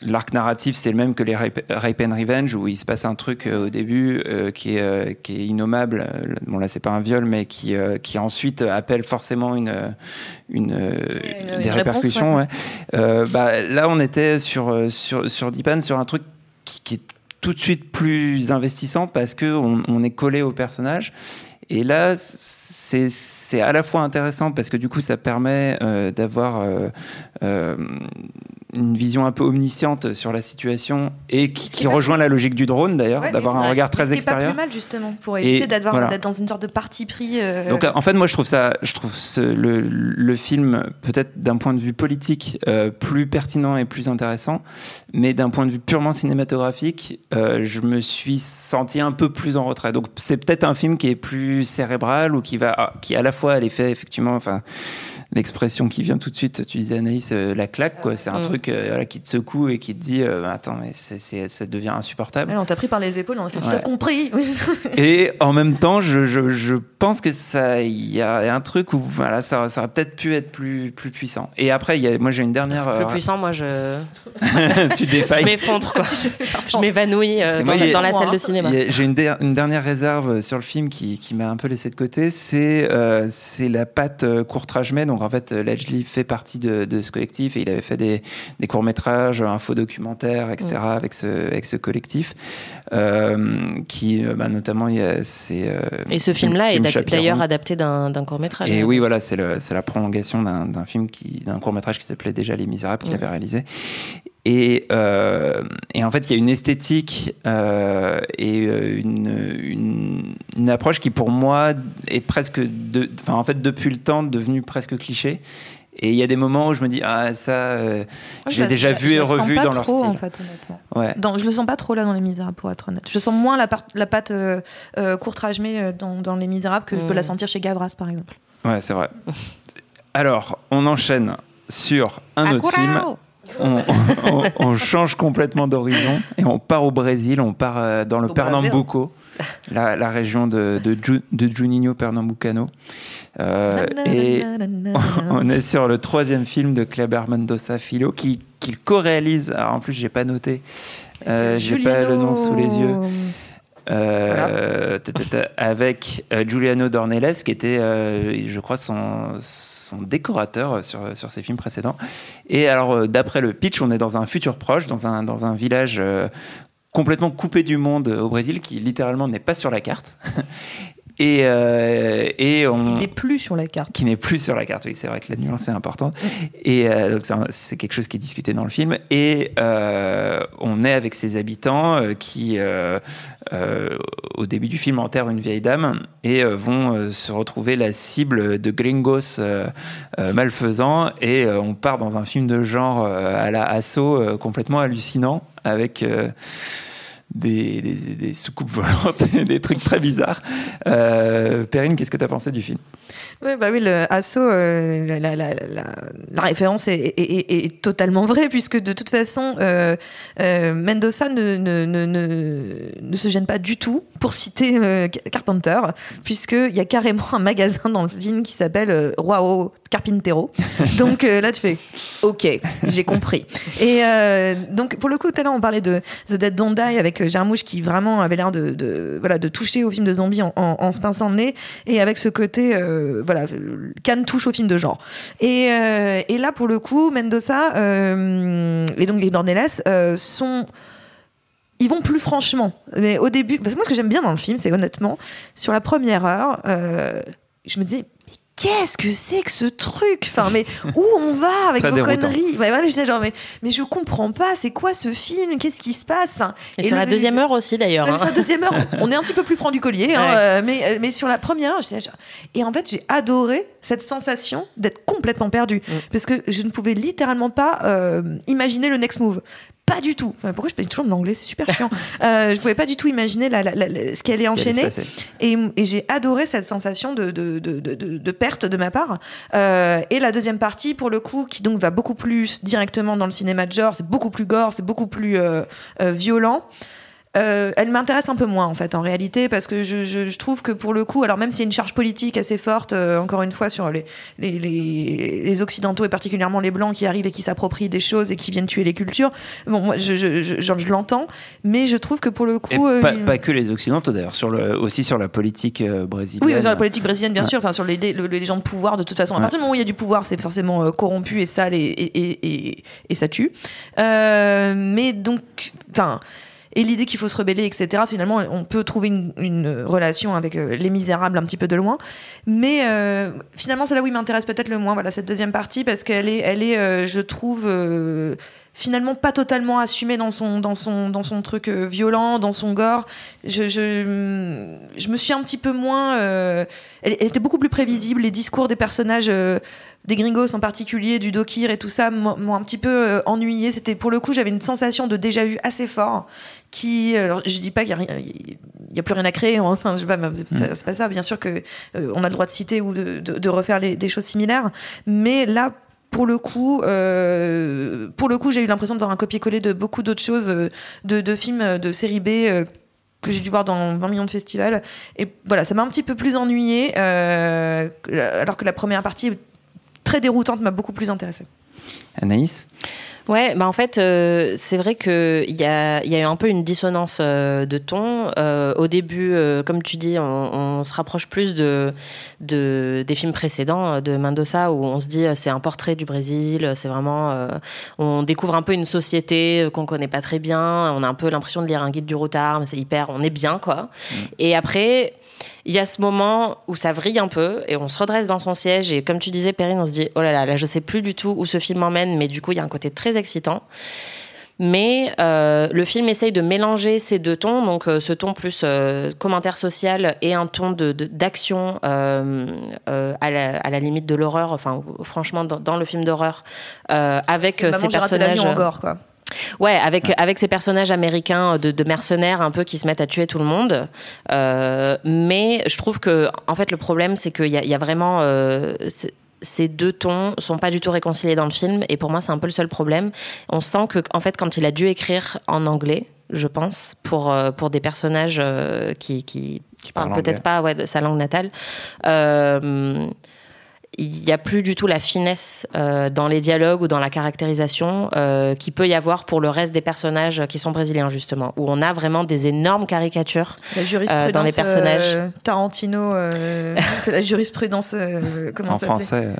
L'arc narratif, c'est le même que les Rape, Rape and Revenge, où il se passe un truc au début qui, est, qui est innommable. Bon, là, c'est pas un viol, mais qui, qui ensuite appelle forcément une, une, une- des une réponse, répercussions. ouais. ouais. Bah, là, on était sur, sur, sur Deepan, sur un truc qui, est tout de suite plus investissant parce que on, on est collé au personnage. Et là, c'est à la fois intéressant parce que du coup, ça permet euh, d'avoir euh, euh, une vision un peu omnisciente sur la situation et qui, rejoint la logique du drone d'ailleurs, Ouais, d'avoir un regard très extérieur. pas plus mal justement pour éviter voilà. d'être dans une sorte de parti pris. Donc en fait, moi je trouve ça, je trouve ce- le, le film peut-être d'un point de vue politique plus pertinent et plus intéressant, mais d'un point de vue purement cinématographique, je me suis senti un peu plus en retrait. Donc c'est peut-être un film qui est plus cérébral ou qui va, qui à la fois a l'effet effectivement, enfin l'expression qui vient tout de suite, tu disais Anaïs, euh, la claque quoi. C'est un Mm. truc euh, voilà, qui te secoue et qui te dit, euh, attends mais ça devient insupportable. on t'a pris par les épaules, on a fait Ouais. t'as compris. Et en même temps, je, je, je pense que ça, il y a un truc où voilà, ça, ça aurait peut-être pu être plus, plus puissant. Et après, il y a, moi j'ai une dernière. Plus euh, puissant, moi, je, tu je défailles. m'effondre, quoi. je m'évanouis euh, dans, moi, a- la salle de cinéma. J'ai une, der- une dernière réserve sur le film qui, qui m'a un peu laissé de côté, c'est euh, c'est la patte Courtrage-May. Donc en fait, euh, Ledgely fait partie de, de ce collectif et il avait fait des, des courts-métrages, un faux documentaire, etc. avec, ce, avec ce collectif. Euh, qui, euh, bah, notamment, il y a, c'est. Et ce film-là est d'ac- Chapiron. d'ailleurs adapté d'un court-métrage. Et oui, voilà, c'est la prolongation d'un film, qui- d'un court-métrage qui s'appelait déjà Les Misérables, qu'il Mm. avait réalisé. Et, euh, et en fait, il y a une esthétique euh, et euh, une, une, une approche qui, pour moi, est presque, de, enfin, en fait, depuis le temps, devenue presque cliché. Et il y a des moments où je me dis, ah, ça, euh, je l'ai déjà vu et revu dans leur trop, style. en fait, honnêtement. Ouais. Dans, je le sens pas trop là dans Les Misérables, pour être honnête. Je sens moins la, part- la patte euh, euh, euh, dans, dans Les Misérables que je peux Mm. la sentir chez Gavras, par exemple. Ouais, c'est vrai. Alors, on enchaîne sur un autre film. On, on- on change complètement d'horizon et on part au Brésil, on part euh, dans le Au Pernambuco, la, la région de, de, Ju- de Juninho Pernambucano. Euh, et on est sur le troisième film de Kleber Mendoza Filho qui, qu'il co-réalise. Alors en plus, j'ai pas noté, euh, j'ai pas le nom sous les yeux. Euh, avec euh, Giuliano Dornelles, qui était, euh, je crois, son, son décorateur sur, sur ses films précédents. Et alors, d'après le pitch, on est dans un futur proche, dans un, dans un village complètement coupé du monde au Brésil, qui littéralement n'est pas sur la carte. Et, euh, et on Il est plus sur la carte. qui n'est plus sur la carte. Oui, c'est vrai que la nuance est importante. Et euh, donc c'est quelque chose qui est discuté dans le film. Et euh, on est avec ses habitants qui, au début du film, enterrent une vieille dame et vont se retrouver la cible de gringos malfaisants. Et on part dans un film de genre à la assaut complètement hallucinant avec. Des, des, des soucoupes volantes des trucs très bizarres. Euh, Perrine, qu'est-ce que tu as pensé du film? Ouais, bah oui, le Asso, euh, la, la, la, référence est, est- est- est totalement vraie, puisque de toute façon, euh, euh, Mendoza ne, ne, ne, ne, ne se gêne pas du tout pour citer euh, Carpenter, puisqu'il y a carrément un magasin dans le film qui s'appelle Roi Carpintero. Donc là, tu fais OK, j'ai compris. Et donc, pour le coup, tout à l'heure, on parlait de The Dead Don't Die avec Jarmouche qui vraiment avait l'air de, voilà, de toucher au film de zombies en, se pinçant le nez et avec ce côté, euh, voilà, Cannes touche au film de genre. Et, euh, et là, pour le coup, Mendoza euh, et donc les Dornelles euh, sont ils vont plus franchement. Mais au début, parce que moi, ce que j'aime bien dans le film, c'est honnêtement, sur la première heure, je me mais qu'est-ce que c'est que ce truc? Enfin, mais où on va avec Très vos déroutant. conneries? Ouais, voilà, j'étais genre, mais, mais je comprends pas, c'est quoi ce film? Qu'est-ce qui se passe? Enfin, Et, sur le- la deuxième heure aussi, d'ailleurs. hein. sur la deuxième heure, on est un petit peu plus franc du collier, hein, Ouais. euh, mais, mais sur la première j'étais genre- et en fait, j'ai adoré cette sensation d'être complètement perdu, Mm. parce que je ne pouvais littéralement pas euh, imaginer le next move. Pas du tout. Enfin, pourquoi je parle toujours de l'anglais? C'est super chiant. euh, je pouvais pas du tout imaginer la- la- la- la- ce qui allait enchaîner. Et, et j'ai adoré cette sensation de, de, de, de, de- de perte de ma part. Euh, et la deuxième partie, pour le coup, qui donc va beaucoup plus directement dans le cinéma de genre, c'est beaucoup plus gore, c'est beaucoup plus euh, euh, violent. Euh, elle m'intéresse un peu moins en fait en réalité parce que je, je- je trouve que pour le coup alors même s'il y a une charge politique assez forte euh, encore une fois sur les, les, les, les occidentaux et particulièrement les blancs qui arrivent et qui s'approprient des choses et qui viennent tuer les cultures bon moi je, je, l'entends mais je trouve que pour le coup euh, pas, il- pas que les Occidentaux d'ailleurs, sur le, aussi sur la politique brésilienne. oui, sur la politique brésilienne, bien Ouais. sûr, enfin sur les, le- les gens de pouvoir, de toute façon. À partir du moment où il y a du pouvoir, c'est forcément corrompu et sale et, et, et, et- et ça tue. Mais donc, enfin. Et l'idée qu'il faut se rebeller, etc. Finalement, on peut trouver une, relation avec euh, Les Misérables un petit peu de loin, mais euh, finalement, c'est là où il m'intéresse peut-être le moins. Voilà cette deuxième partie parce qu'elle est, elle est, euh, je trouve. Finalement pas totalement assumée dans son dans son dans son truc euh, violent dans son gore. Je, je je me suis un petit peu moins euh, elle, elle était beaucoup plus prévisible. Les discours des personnages euh, des gringos en particulier du Dokir et tout ça m'ont un petit peu euh, ennuyé. C'était pour le coup j'avais une sensation de déjà vu assez fort qui alors je dis pas qu'il y a a plus rien à créer hein. enfin je sais pas mais c'est pas, ça. Bien sûr que euh, on a le droit de citer ou de, de, de refaire les, des choses similaires. Mais là pour le coup, euh, pour le coup, j'ai eu l'impression de voir un copier-coller de beaucoup d'autres choses, euh, de, films euh, de série B que j'ai dû voir dans 20 millions de festivals. Et voilà, ça m'a un petit peu plus ennuyé, euh, alors que la première partie très déroutante m'a beaucoup plus intéressée. Anaïs? Ouais, bah en fait, euh, c'est vrai qu'il y a, y a eu un peu une dissonance euh, de ton. Euh, au début, comme tu dis, on, on se rapproche plus de, de, des films précédents de Mendoza où on se dit c'est un portrait du Brésil, c'est vraiment. on découvre un peu une société qu'on connaît pas très bien, on a un peu l'impression de lire un guide du routard, mais c'est hyper. On est bien, quoi. Et après. Il y a ce moment où ça vrille un peu et on se redresse dans son siège et comme tu disais Perrine, on se dit oh là là, là je sais plus du tout où ce film emmène mais du coup il y a un côté très excitant. Mais euh, le film essaye de mélanger ces deux tons, donc euh, ce ton plus euh, commentaire social et un ton de- de- d'action euh, euh, à, la, à la limite de l'horreur, enfin franchement dans, dans le film d'horreur, avec ces raté personnages. l'avion en gore, quoi. Ouais, avec, avec ces personnages américains de, de mercenaires un peu qui se mettent à tuer tout le monde. Euh, mais je trouve que, en fait, le problème, c'est qu'il y a, il y a vraiment. euh, ces deux tons sont pas du tout réconciliés dans le film et pour moi c'est un peu le seul problème. On sent que en fait quand il a dû écrire en anglais, je pense pour euh, pour des personnages qui qui, qui parlent peut-être pas ouais, de sa langue natale, euh, il n'y a plus du tout la finesse euh, dans les dialogues ou dans la caractérisation euh, qu'il peut y avoir pour le reste des personnages qui sont brésiliens justement, où on a vraiment des énormes caricatures. La jurisprudence Euh, dans les personnages. euh, Tarantino, euh, c'est la jurisprudence. euh, comment En français, euh,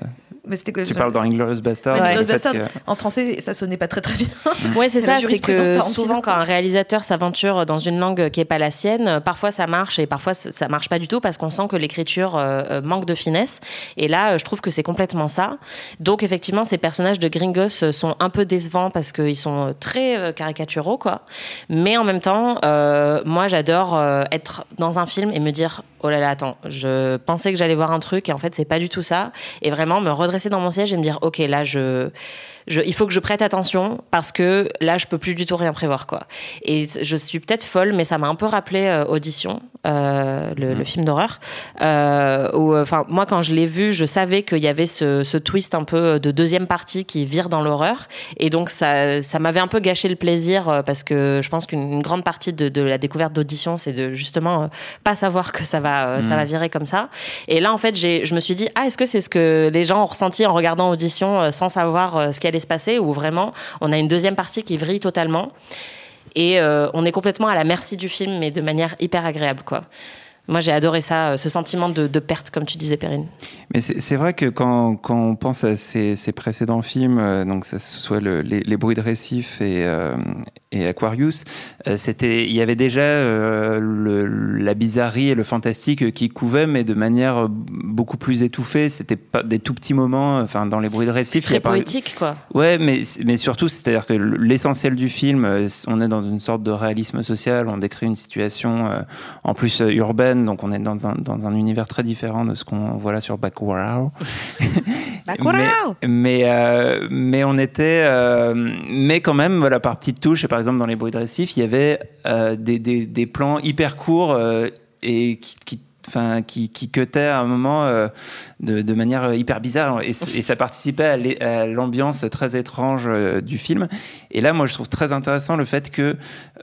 Mais c'était que tu parles dans Inglourious Bastard. Ouais, Bastard. que- En français, ça sonnait pas très très bien. Ouais, c'est ça, c'est que souvent quand un réalisateur s'aventure dans une langue qui est pas la sienne, parfois ça marche et parfois ça marche pas du tout parce qu'on sent que l'écriture euh, euh, manque de finesse. Et là, euh, je trouve que c'est complètement ça. Donc effectivement, ces personnages de gringos sont un peu décevants parce qu'ils sont très caricaturaux, quoi. Mais en même temps, euh, moi j'adore être dans un film et me dire oh là là, attends, je pensais que j'allais voir un truc et en fait c'est pas du tout ça. Et vraiment me redresser dans mon siège et me dire ok là je je, il faut que je prête attention parce que là, je peux plus du tout rien prévoir, quoi. Et je suis peut-être folle, mais ça m'a un peu rappelé euh, Audition, euh, le, le film d'horreur. Euh, enfin, moi, quand je l'ai vu, je savais qu'il y avait ce, ce twist un peu de deuxième partie qui vire dans l'horreur, et donc ça, ça m'avait un peu gâché le plaisir parce que je pense qu'une grande partie de, de la découverte d'Audition, c'est de justement pas savoir que ça va, ça va virer comme ça. Et là, en fait, je me suis dit, ah, est-ce que c'est ce que les gens ont ressenti en regardant Audition sans savoir ce qui se passer ou vraiment on a une deuxième partie qui vrille totalement et euh, on est complètement à la merci du film, mais de manière hyper agréable, quoi. Moi, j'ai adoré ça, euh, ce sentiment de, perte, comme tu disais, Perrine. Mais c'est vrai que quand, quand on pense à ces, précédents films, euh, donc que ce soit le- les, bruits de récif et, et Aquarius, euh, c'était, il y avait déjà euh, le- la bizarrerie et le fantastique qui couvaient, mais de manière beaucoup plus étouffée. C'était pas des tout petits moments. Enfin, dans les bruits de récif, Très poétique, quoi. Ouais, mais, mais surtout, c'est-à-dire que l'essentiel du film, euh, on est dans une sorte de réalisme social, on décrit une situation euh, en plus euh, urbaine, donc on est dans un, dans un univers très différent de ce qu'on voit là sur Bacurau. Bacurau Mais, mais, euh, mais on était. euh, mais quand même, voilà, par petites touches, par exemple dans les bruits de récif, il y avait euh, des, des, des plans hyper courts et qui. qui Enfin, qui, qui cutaient à un moment de, de manière hyper bizarre et, ça participait à l'ambiance très étrange euh, du film. Et là, moi, je trouve très intéressant le fait que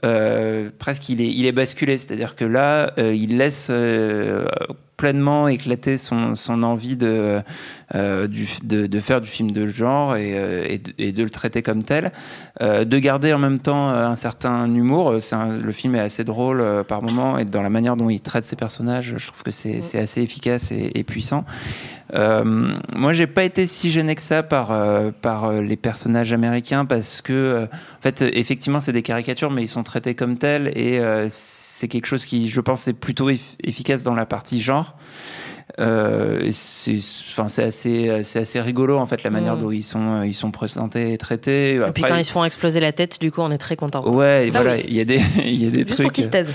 euh, presque il est, il est basculé, c'est-à-dire que là, euh, il laisse euh, pleinement éclater son, son envie de, euh, du, de, de, faire du film de genre et, euh, et, de, et de le traiter comme tel. Euh, de garder en même temps euh, un certain humour. Un, le film est assez drôle euh, par moments et dans la manière dont il traite ses personnages, je trouve que c'est assez efficace et, et puissant. Euh, moi, j'ai pas été si gêné que ça par euh, par les personnages américains parce que, euh, en fait, effectivement, c'est des caricatures, mais ils sont traités comme tels et c'est quelque chose qui, je pense, est plutôt efficace dans la partie genre. Euh, c'est enfin assez rigolo en fait la manière mmh. dont ils sont ils sont présentés et traités. Et Après, puis quand ils se font exploser la tête du coup on est très content ouais et voilà il y a des il y a des Juste trucs. pour qu'ils se taisent.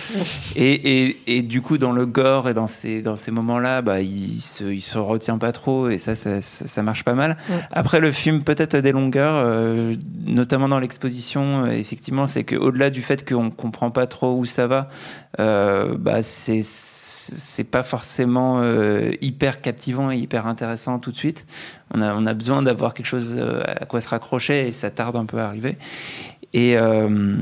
Et, et, et du coup dans le gore et dans ces dans ces moments là bah il se il se retient pas trop et ça ça, ça, ça marche pas mal. Mmh. après le film peut-être a des longueurs euh, notamment dans l'exposition euh, effectivement c'est que au-delà du fait qu'on comprend pas trop où ça va euh, bah c'est c'est pas forcément euh, hyper captivant et hyper intéressant tout de suite. On a, on a besoin d'avoir quelque chose euh, à quoi se raccrocher et ça tarde un peu à arriver. Et, euh,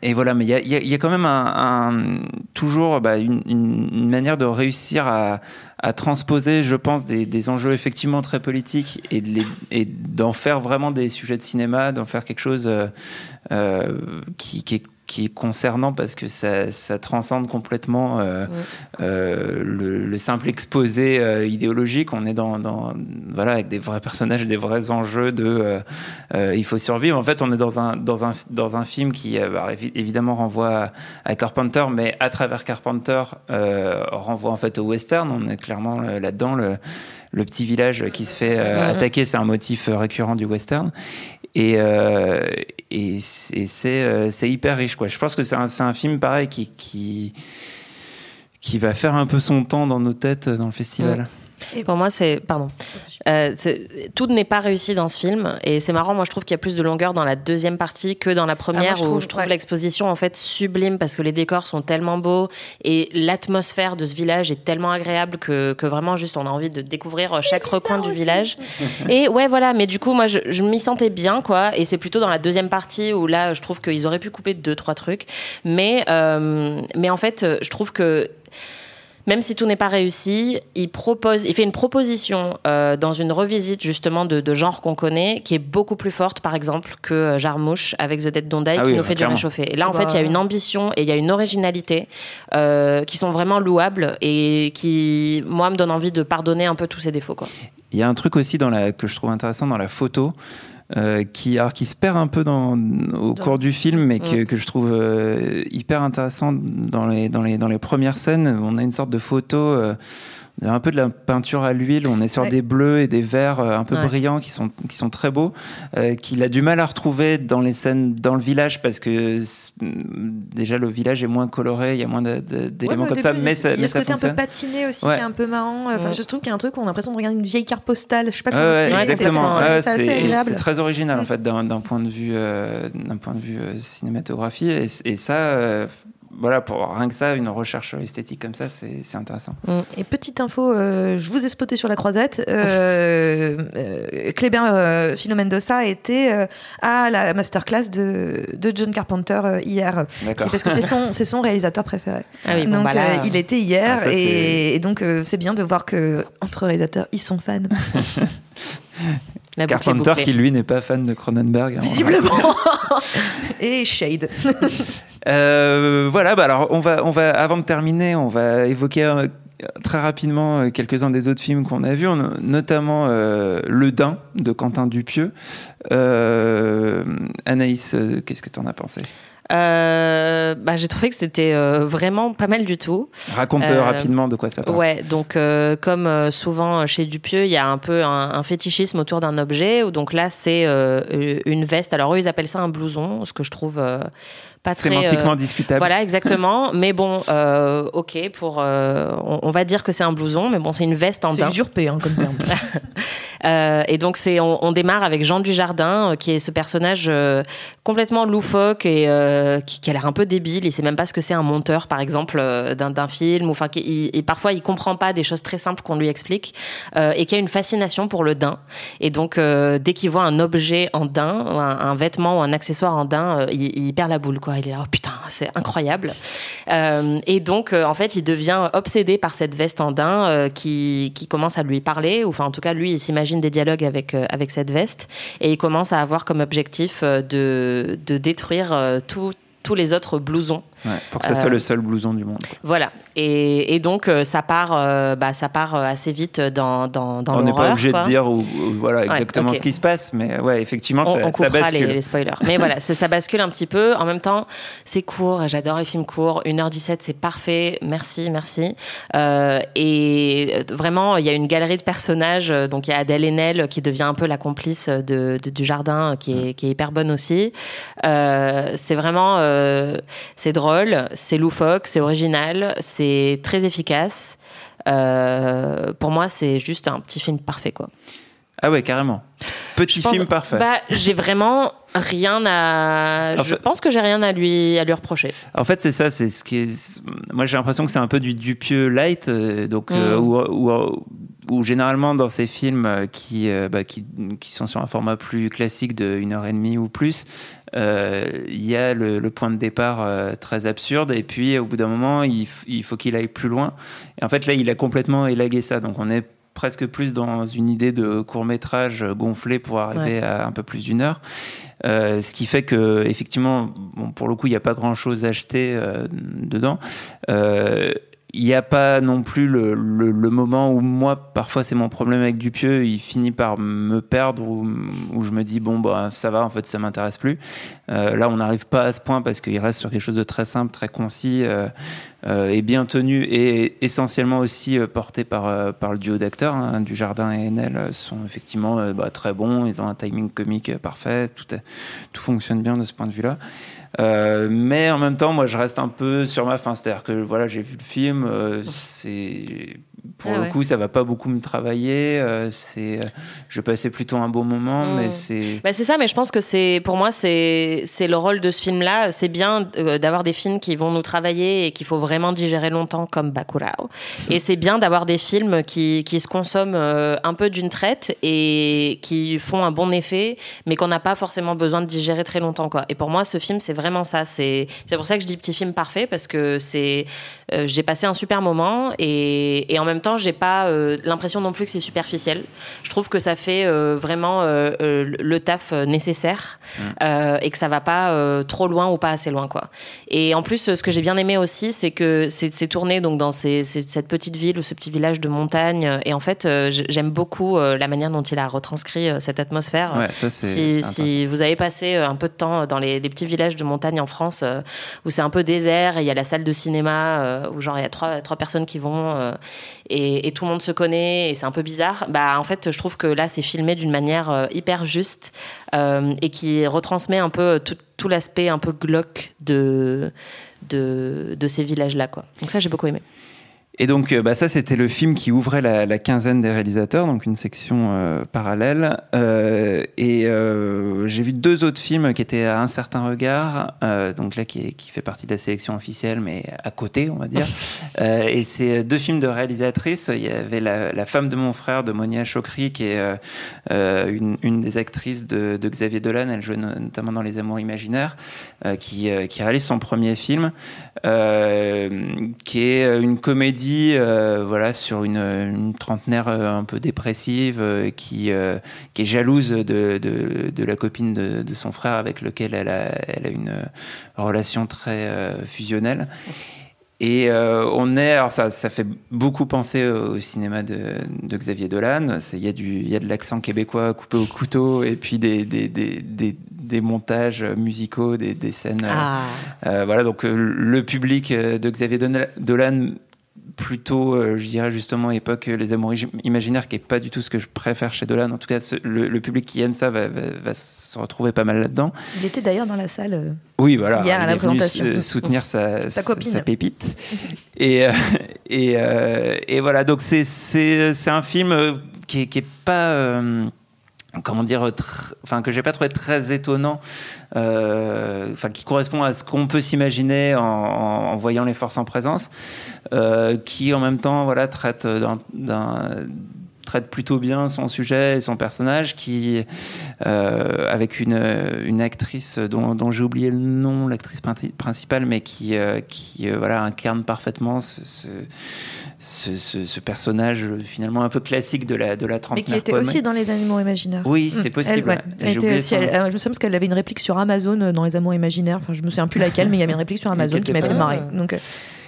et voilà, mais il y a, y a, quand même un, toujours bah, une, manière de réussir à, à transposer, je pense, des, des, enjeux effectivement très politiques et d'en de faire vraiment des sujets de cinéma, d'en faire quelque chose qui, qui est qui est concernant parce que ça, ça transcende complètement euh, euh, le, le, simple exposé euh, idéologique. On est dans, dans, voilà avec des vrais personnages, des vrais enjeux de il faut survivre. En fait, on est dans un dans un dans un film qui évidemment renvoie à, à, Carpenter, mais à travers Carpenter renvoie en fait au western. On est clairement là-dedans le le petit village qui se fait attaquer, c'est un motif récurrent du western. Et, euh, et c'est euh, hyper riche. Quoi. Je pense que c'est un, un, film pareil qui, qui, qui va faire un peu son temps dans nos têtes dans le festival. Et pour moi, c'est. Pardon. Euh, tout n'est pas réussi dans ce film. Et c'est marrant, moi, je trouve qu'il y a plus de longueur dans la deuxième partie que dans la première, ah, je où trouve, je trouve ouais. l'exposition, en fait, sublime parce que les décors sont tellement beaux et l'atmosphère de ce village est tellement agréable que, que, vraiment, juste, on a envie de découvrir chaque recoin du village. et ouais, voilà. Mais du coup, moi, je, je m'y sentais bien, quoi. Et c'est plutôt dans la deuxième partie où là, je trouve qu'ils auraient pu couper deux, trois trucs. Mais, euh, mais en fait, je trouve que même si tout n'est pas réussi, il propose, il fait une proposition euh, dans une revisite justement de, de genre qu'on connaît, qui est beaucoup plus forte, par exemple, que euh, Jarmouche avec The Dead Don't Die, ah qui oui, nous fait clairement. du réchauffé. Et là, en bah, fait, il y a une ambition et il y a une originalité euh, qui sont vraiment louables et qui, moi, me donne envie de pardonner un peu tous ces défauts. Quoi. Il y a un truc aussi dans la, que je trouve intéressant dans la photo. Euh, qui, alors, qui se perd un peu dans, au dans... cours du film, mais que, mmh. que je trouve euh, hyper intéressant dans les, dans, les, dans les premières scènes. On a une sorte de photo. Euh, un peu de la peinture à l'huile, on est sur ouais. des bleus et des verts euh, un peu ouais. brillants qui sont, qui sont très beaux, euh, qu'il a du mal à retrouver dans les scènes dans le village parce que déjà le village est moins coloré, il y a moins d'éléments ouais, comme ça, mais Il y a ce côté fonctionne. un peu patiné aussi qui est un peu marrant. Enfin, je trouve qu'il y a un truc où on a l'impression de regarder une vieille carte postale. Je sais pas comment ouais, exactement. C'est très original en fait d'un point de vue, euh, d'un point de vue euh, cinématographie et, et ça voilà, pour rien que ça, une recherche esthétique comme ça, c'est intéressant. Mm. Et petite info, euh, je vous ai spoté sur la croisette. Euh, euh, Kléber euh, Philo Mendoza était euh, à la masterclass de, de John Carpenter euh, hier. Parce que c'est son, son réalisateur préféré. Ah oui, bon, donc bah là... il était hier ah, et, et, donc c'est bien de voir que entre réalisateurs, ils sont fans. La Carpenter qui lui n'est pas fan de Cronenberg. Visiblement. Et Shade. euh, voilà, bah alors on va, on va, avant de terminer, on va évoquer euh, très rapidement quelques-uns des autres films qu'on a vus, notamment euh, Le Dain de Quentin Dupieux. Euh, Anaïs, qu'est-ce que tu en as pensé? Euh, bah, j'ai trouvé que c'était euh, vraiment pas mal du tout. Raconte euh, rapidement de quoi ça parle. Ouais, donc comme souvent chez Dupieux, il y a un peu un, un fétichisme autour d'un objet. Où donc là, c'est une veste. Alors eux, ils appellent ça un blouson, ce que je trouve pas très sémantiquement euh, discutable. Voilà, exactement. mais bon, euh, ok, pour euh, on, on, va dire que c'est un blouson, mais bon, c'est une veste en daim. C'est usurpé hein, comme terme. Euh, et donc c'est on, on, démarre avec Jean Dujardin, euh, qui est ce personnage euh, complètement loufoque et qui, qui, a l'air un peu débile. Il sait même pas ce que c'est un monteur, par exemple, d'un film. Enfin, et parfois il comprend pas des choses très simples qu'on lui explique et qui a une fascination pour le daim. Et donc dès qu'il voit un objet en daim, un, un, vêtement ou un accessoire en daim, il, il perd la boule quoi il est là, oh putain, c'est incroyable. Euh, et donc, euh, en fait, il devient obsédé par cette veste en daim euh, qui, commence à lui parler, ou enfin, en tout cas, lui, il s'imagine des dialogues avec, avec cette veste, et il commence à avoir comme objectif de, de détruire tous les autres blousons. Ouais, pour que ça soit Euh, le seul blouson du monde. Voilà. Et, et donc, euh, ça part, euh, bah, ça part assez vite dans, dans, dans On n'est pas obligé quoi. de dire où- où- voilà, exactement ce qui se passe, mais ouais, effectivement, on, ça, on ça coupera les, bascule. les spoilers. Mais voilà, ça, ça bascule un petit peu. En même temps, c'est court. J'adore les films courts. 1h17, c'est parfait. Merci, merci. Euh, et vraiment, il y a une galerie de personnages. Donc, il y a Adèle Haenel qui devient un peu la complice de, de- du jardin, qui est, qui est hyper bonne aussi. Euh, c'est vraiment, euh, c'est drôle, c'est loufoque, c'est original, c'est très efficace. Euh, pour moi, c'est juste un petit film parfait, quoi. Ah ouais, carrément. Petit pense- film parfait. Bah, j'ai vraiment rien à. En Je fait- pense que j'ai rien à lui à lui reprocher. En fait, c'est ça, c'est ce qui est. Moi, j'ai l'impression que c'est un peu du Dupieux light, euh, donc euh, Mm. où, où- où généralement dans ces films euh, qui, euh, bah, qui, qui sont sur un format plus classique de 1 heure et demie ou plus, euh, il y a le, le point de départ euh, très absurde, et puis au bout d'un moment, il, faut qu'il aille plus loin. Et en fait, là, il a complètement élagué ça, donc on est presque plus dans une idée de court métrage gonflé pour arriver à un peu plus d'une heure. Euh, ce qui fait que effectivement, bon, pour le coup, il n'y a pas grand-chose à acheter euh, dedans. Euh, il n'y a pas non plus le, le- moment où moi, parfois c'est mon problème avec Dupieux, il finit par me perdre, où je me dis, bon, bah, ça va, en fait, ça m'intéresse plus. Euh, là, on n'arrive pas à ce point parce qu'il reste sur quelque chose de très simple, très concis euh, euh, et bien tenu, et essentiellement aussi porté par, par le duo d'acteurs, hein, du Jardin et Enel, sont effectivement bah, très bons, ils ont un timing comique parfait, tout, tout fonctionne bien de ce point de vue-là. Euh, mais en même temps, moi, je reste un peu sur ma fin. C'est-à-dire que voilà, j'ai vu le film. euh, c'est pour Ah le ouais. coup, ça va pas beaucoup me travailler. euh, c'est, euh, je passais plutôt un bon moment, Mm. mais c'est. Bah, c'est ça, mais je pense que c'est pour moi c'est c'est le rôle de ce film-là. C'est bien euh, d'avoir des films qui vont nous travailler et qu'il faut vraiment digérer longtemps, comme Bacurau. Et c'est bien d'avoir des films qui, qui se consomment un peu d'une traite et qui font un bon effet, mais qu'on n'a pas forcément besoin de digérer très longtemps, quoi. Et pour moi, ce film, c'est vraiment ça. C'est c'est pour ça que je dis petit film parfait parce que c'est euh, j'ai passé un super moment et, et en même temps, j'ai pas euh, l'impression non plus que c'est superficiel. Je trouve que ça fait euh, vraiment euh, le taf nécessaire euh, et que ça va pas trop loin ou pas assez loin, quoi. Et en plus, ce que j'ai bien aimé aussi, c'est que c'est tourné donc dans ces- ces- cette petite ville ou ce petit village de montagne. Et en fait, j'aime beaucoup la manière dont il a retranscrit cette atmosphère. Ouais, ça, c'est- si, vous avez passé un peu de temps dans les, les petits villages de montagne en France où c'est un peu désert et il y a la salle de cinéma où genre il y a trois, trois personnes qui vont et, tout le monde se connaît et c'est un peu bizarre, bah en fait je trouve que là c'est filmé d'une manière euh, hyper juste euh, et qui retransmet un peu tout, l'aspect un peu glauque de, de, de ces villages-là. Donc ça j'ai beaucoup aimé. Et donc, euh, bah, ça, c'était le film qui ouvrait la, la quinzaine des réalisateurs, donc une section euh, parallèle. Euh, et euh, j'ai vu deux autres films qui étaient à un certain regard, donc là, qui, est- qui fait partie de la sélection officielle, mais à côté, on va dire. Et c'est deux films de réalisatrices. Il y avait La, La femme de mon frère de Monia Chokri, qui est une, une des actrices de, de Xavier Dolan. Elle joue no- notamment dans Les Amours imaginaires, qui, qui réalise son premier film, qui est euh, une comédie euh, voilà, sur une, une trentenaire euh, un peu dépressive euh, qui, euh, qui est jalouse de, de, de la copine de, de son frère avec lequel elle a, elle a une euh, relation très euh, fusionnelle. Et euh, on est, alors ça, ça fait beaucoup penser au cinéma de, de Xavier Dolan. Il y a du, il y a de l'accent québécois coupé au couteau et puis des, des, des, des, des montages musicaux, des, des scènes. euh, Ah. euh, voilà, donc euh, le public de Xavier Dolan, plutôt, euh, je dirais justement, époque euh, Les Amours Imaginaires, qui est pas du tout ce que je préfère chez Dolan. En tout cas, ce- le, le public qui aime ça va, va- va se retrouver pas mal là-dedans. Il était d'ailleurs dans la salle. euh, Oui, voilà. Hier à il la venu présentation. s- soutenir sa, Sa sa- pépite. et, et, et voilà, donc c'est- un film qui est, qui est pas. Euh, comment dire, tr- enfin que j'ai pas trouvé très étonnant, euh, enfin qui correspond à ce qu'on peut s'imaginer en, voyant les forces en présence, euh, qui en même temps voilà traite d'un- d'un traite plutôt bien son sujet et son personnage, qui euh, avec une, une actrice dont, dont j'ai oublié le nom, l'actrice principale, mais qui, euh, qui euh, voilà, incarne parfaitement ce, ce, ce, ce, personnage finalement un peu classique de la, de la Mais qui était aussi dans Les Animaux Imaginaires. Oui, c'est possible. Elle, ouais. elle était aussi, elle, je me souviens parce qu'elle avait une réplique sur Amazon dans Les Amours Imaginaires. Enfin, je me souviens plus laquelle, mais il y avait une réplique sur Amazon qui m'a fait marrer. Donc,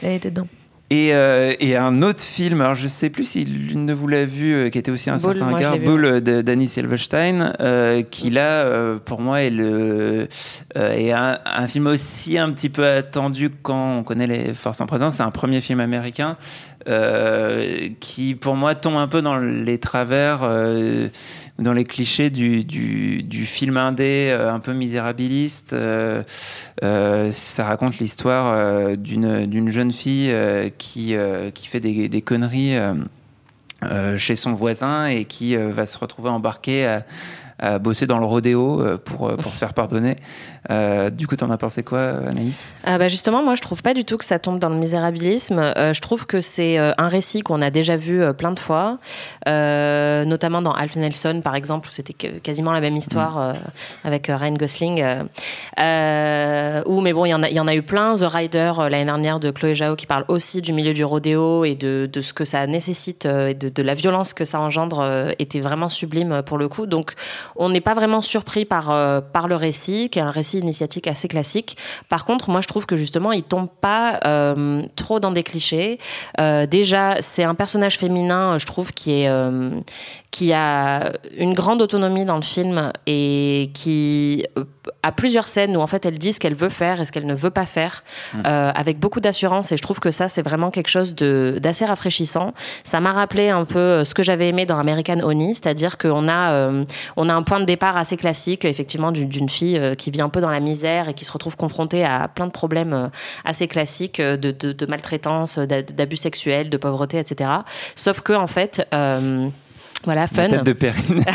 elle était dedans. Et, euh, et, un autre film, alors je sais plus si l'une de vous l'a vu, euh, qui était aussi un certain regard, Bull de Danny Silverstein, euh, qui là, pour moi, est, le, est un, un, film aussi un petit peu attendu quand on connaît les forces en présence. C'est un premier film américain qui, pour moi, tombe un peu dans les travers dans les clichés du, du, film indé euh, un peu misérabiliste. Euh, euh, ça raconte l'histoire euh, d'une jeune fille qui, qui fait des, conneries chez son voisin et qui va se retrouver embarquée à, à bosser dans le rodéo pour, pour se faire pardonner. Euh, du coup, t'en as pensé quoi, Anaïs? Ah bah Justement, moi, je trouve pas du tout que ça tombe dans le misérabilisme. Euh, je trouve que c'est euh, un récit qu'on a déjà vu plein de fois, notamment dans Alf Nelson, par exemple, où c'était quasiment la même histoire mmh. avec Ryan Gosling. ou, mais bon, il y, en a, y en a eu plein. The Rider, l'année dernière, de Chloé Zhao, qui parle aussi du milieu du rodéo et de, de ce que ça nécessite et de, de, la violence que ça engendre, était vraiment sublime pour le coup. Donc, on n'est pas vraiment surpris par, par le récit, qui est un récit initiatique assez classique. Par contre, moi, je trouve que justement, il tombe pas euh, trop dans des clichés. Euh, déjà, c'est un personnage féminin, je trouve, qui est euh, qui a une grande autonomie dans le film et qui a plusieurs scènes où en fait elle dit ce qu'elle veut faire et ce qu'elle ne veut pas faire mmh. euh, avec beaucoup d'assurance et je trouve que ça c'est vraiment quelque chose de d'assez rafraîchissant ça m'a rappelé un peu ce que j'avais aimé dans American Honey c'est-à-dire qu'on a euh, on a un point de départ assez classique effectivement d'une fille euh, qui vit un peu dans la misère et qui se retrouve confrontée à plein de problèmes euh, assez classiques de, de, de maltraitance d'abus sexuels de pauvreté etc sauf que en fait euh, voilà, fun. La tête de Perrine.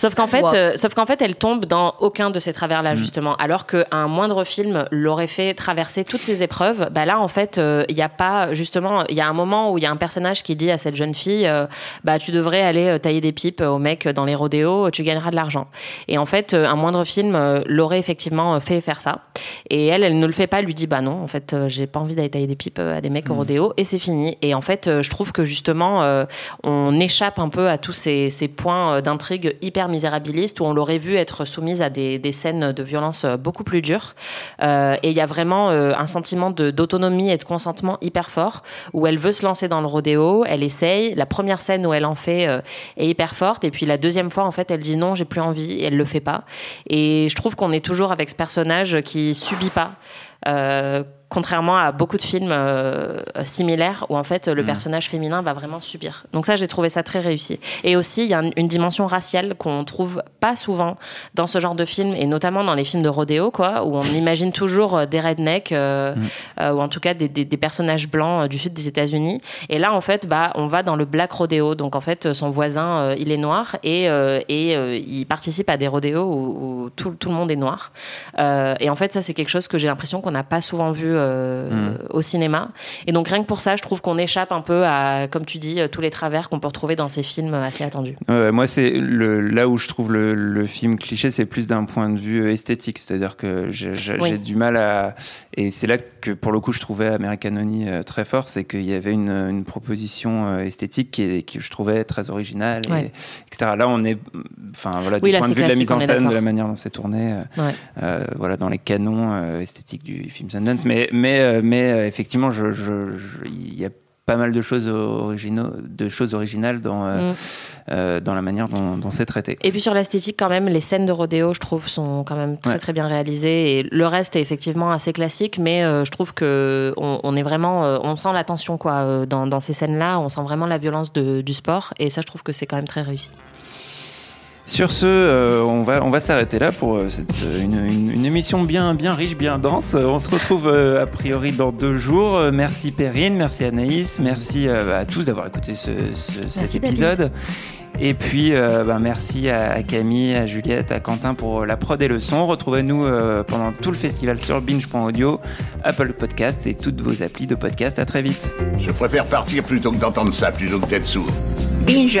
Sauf qu'en fait, euh, sauf qu'en fait, elle tombe dans aucun de ces travers-là, mmh. justement. Alors qu'un moindre film l'aurait fait traverser toutes ces épreuves, bah là, en fait, il euh, n'y a pas, justement, il y a un moment où il y a un personnage qui dit à cette jeune fille, euh, bah, tu devrais aller tailler des pipes au mec dans les rodéos, tu gagneras de l'argent. Et en fait, un moindre film l'aurait effectivement fait faire ça. Et elle, elle ne le fait pas, elle lui dit, bah non, en fait, j'ai pas envie d'aller tailler des pipes à des mecs mmh. au rodéo, et c'est fini. Et en fait, je trouve que justement, on échappe un peu à tous ces, ces points d'intrigue hyper misérabiliste où on l'aurait vu être soumise à des, des, scènes de violence beaucoup plus dures. Euh, et il y a vraiment euh, un sentiment d'autonomie et de consentement hyper fort où elle veut se lancer dans le rodéo, elle essaye. La première scène où elle en fait euh, est hyper forte et puis la deuxième fois en fait elle dit non j'ai plus envie et elle le fait pas. Et je trouve qu'on est toujours avec ce personnage qui subit pas. Euh, contrairement à beaucoup de films euh, similaires où en fait le mmh. personnage féminin va vraiment subir. Donc ça, j'ai trouvé ça très réussi. Et aussi, il y a une, une dimension raciale qu'on trouve pas souvent dans ce genre de films et notamment dans les films de rodéo, quoi, où on imagine toujours euh, des rednecks euh, mmh. euh, ou en tout cas des, des, des personnages blancs du sud des États-Unis. Et là, en fait, bah, on va dans le black rodéo. Donc en fait, son voisin, il est noir et, et il participe à des rodéos où, où tout, tout, le monde est noir. et en fait, ça, c'est quelque chose que j'ai l'impression qu'on n'a pas souvent vu euh, mmh. au cinéma. Et donc rien que pour ça, je trouve qu'on échappe un peu à, comme tu dis, tous les travers qu'on peut retrouver dans ces films assez attendus. Euh, moi, c'est là où je trouve le, le film cliché, c'est plus d'un point de vue esthétique. C'est-à-dire que j'ai oui. du mal à... Et c'est là que, pour le coup, je trouvais American Honey euh, très fort, c'est qu'il y avait une, une proposition euh, esthétique qui, est, qui je trouvais très originale, ouais. etc. Là, on est... Enfin, voilà, oui, du là, point de vue de la mise en scène, de la manière dont c'est tourné, ouais. euh, voilà, dans les canons esthétiques du film Sundance. Mais, mais, mais effectivement, il je, je, y a pas mal de choses originaux, de choses originales dans euh, mm. euh, dans la manière dont, dont c'est traité. Et puis sur l'esthétique quand même, les scènes de rodéo, je trouve, sont quand même très ouais. très bien réalisées. Et le reste est effectivement assez classique, mais euh, je trouve que on, on, est vraiment, euh, on sent la tension quoi euh, dans, dans ces scènes-là. On sent vraiment la violence de, du sport, et ça, je trouve que c'est quand même très réussi. Sur ce, euh, on va, on va s'arrêter là pour euh, cette, une, une, une, émission bien, bien riche, bien dense. On se retrouve euh, a priori dans deux jours. Merci Perrine, merci Anaïs, merci à tous d'avoir écouté ce, ce, cet épisode. David. Et puis, euh, bah, merci à, à, Camille, à Juliette, à Quentin pour la prod et le son. Retrouvez-nous euh, pendant tout le festival sur binge.audio, Apple Podcast et toutes vos applis de podcast. À très vite. Je préfère partir plutôt que d'entendre ça, plutôt que d'être sourd. Binge.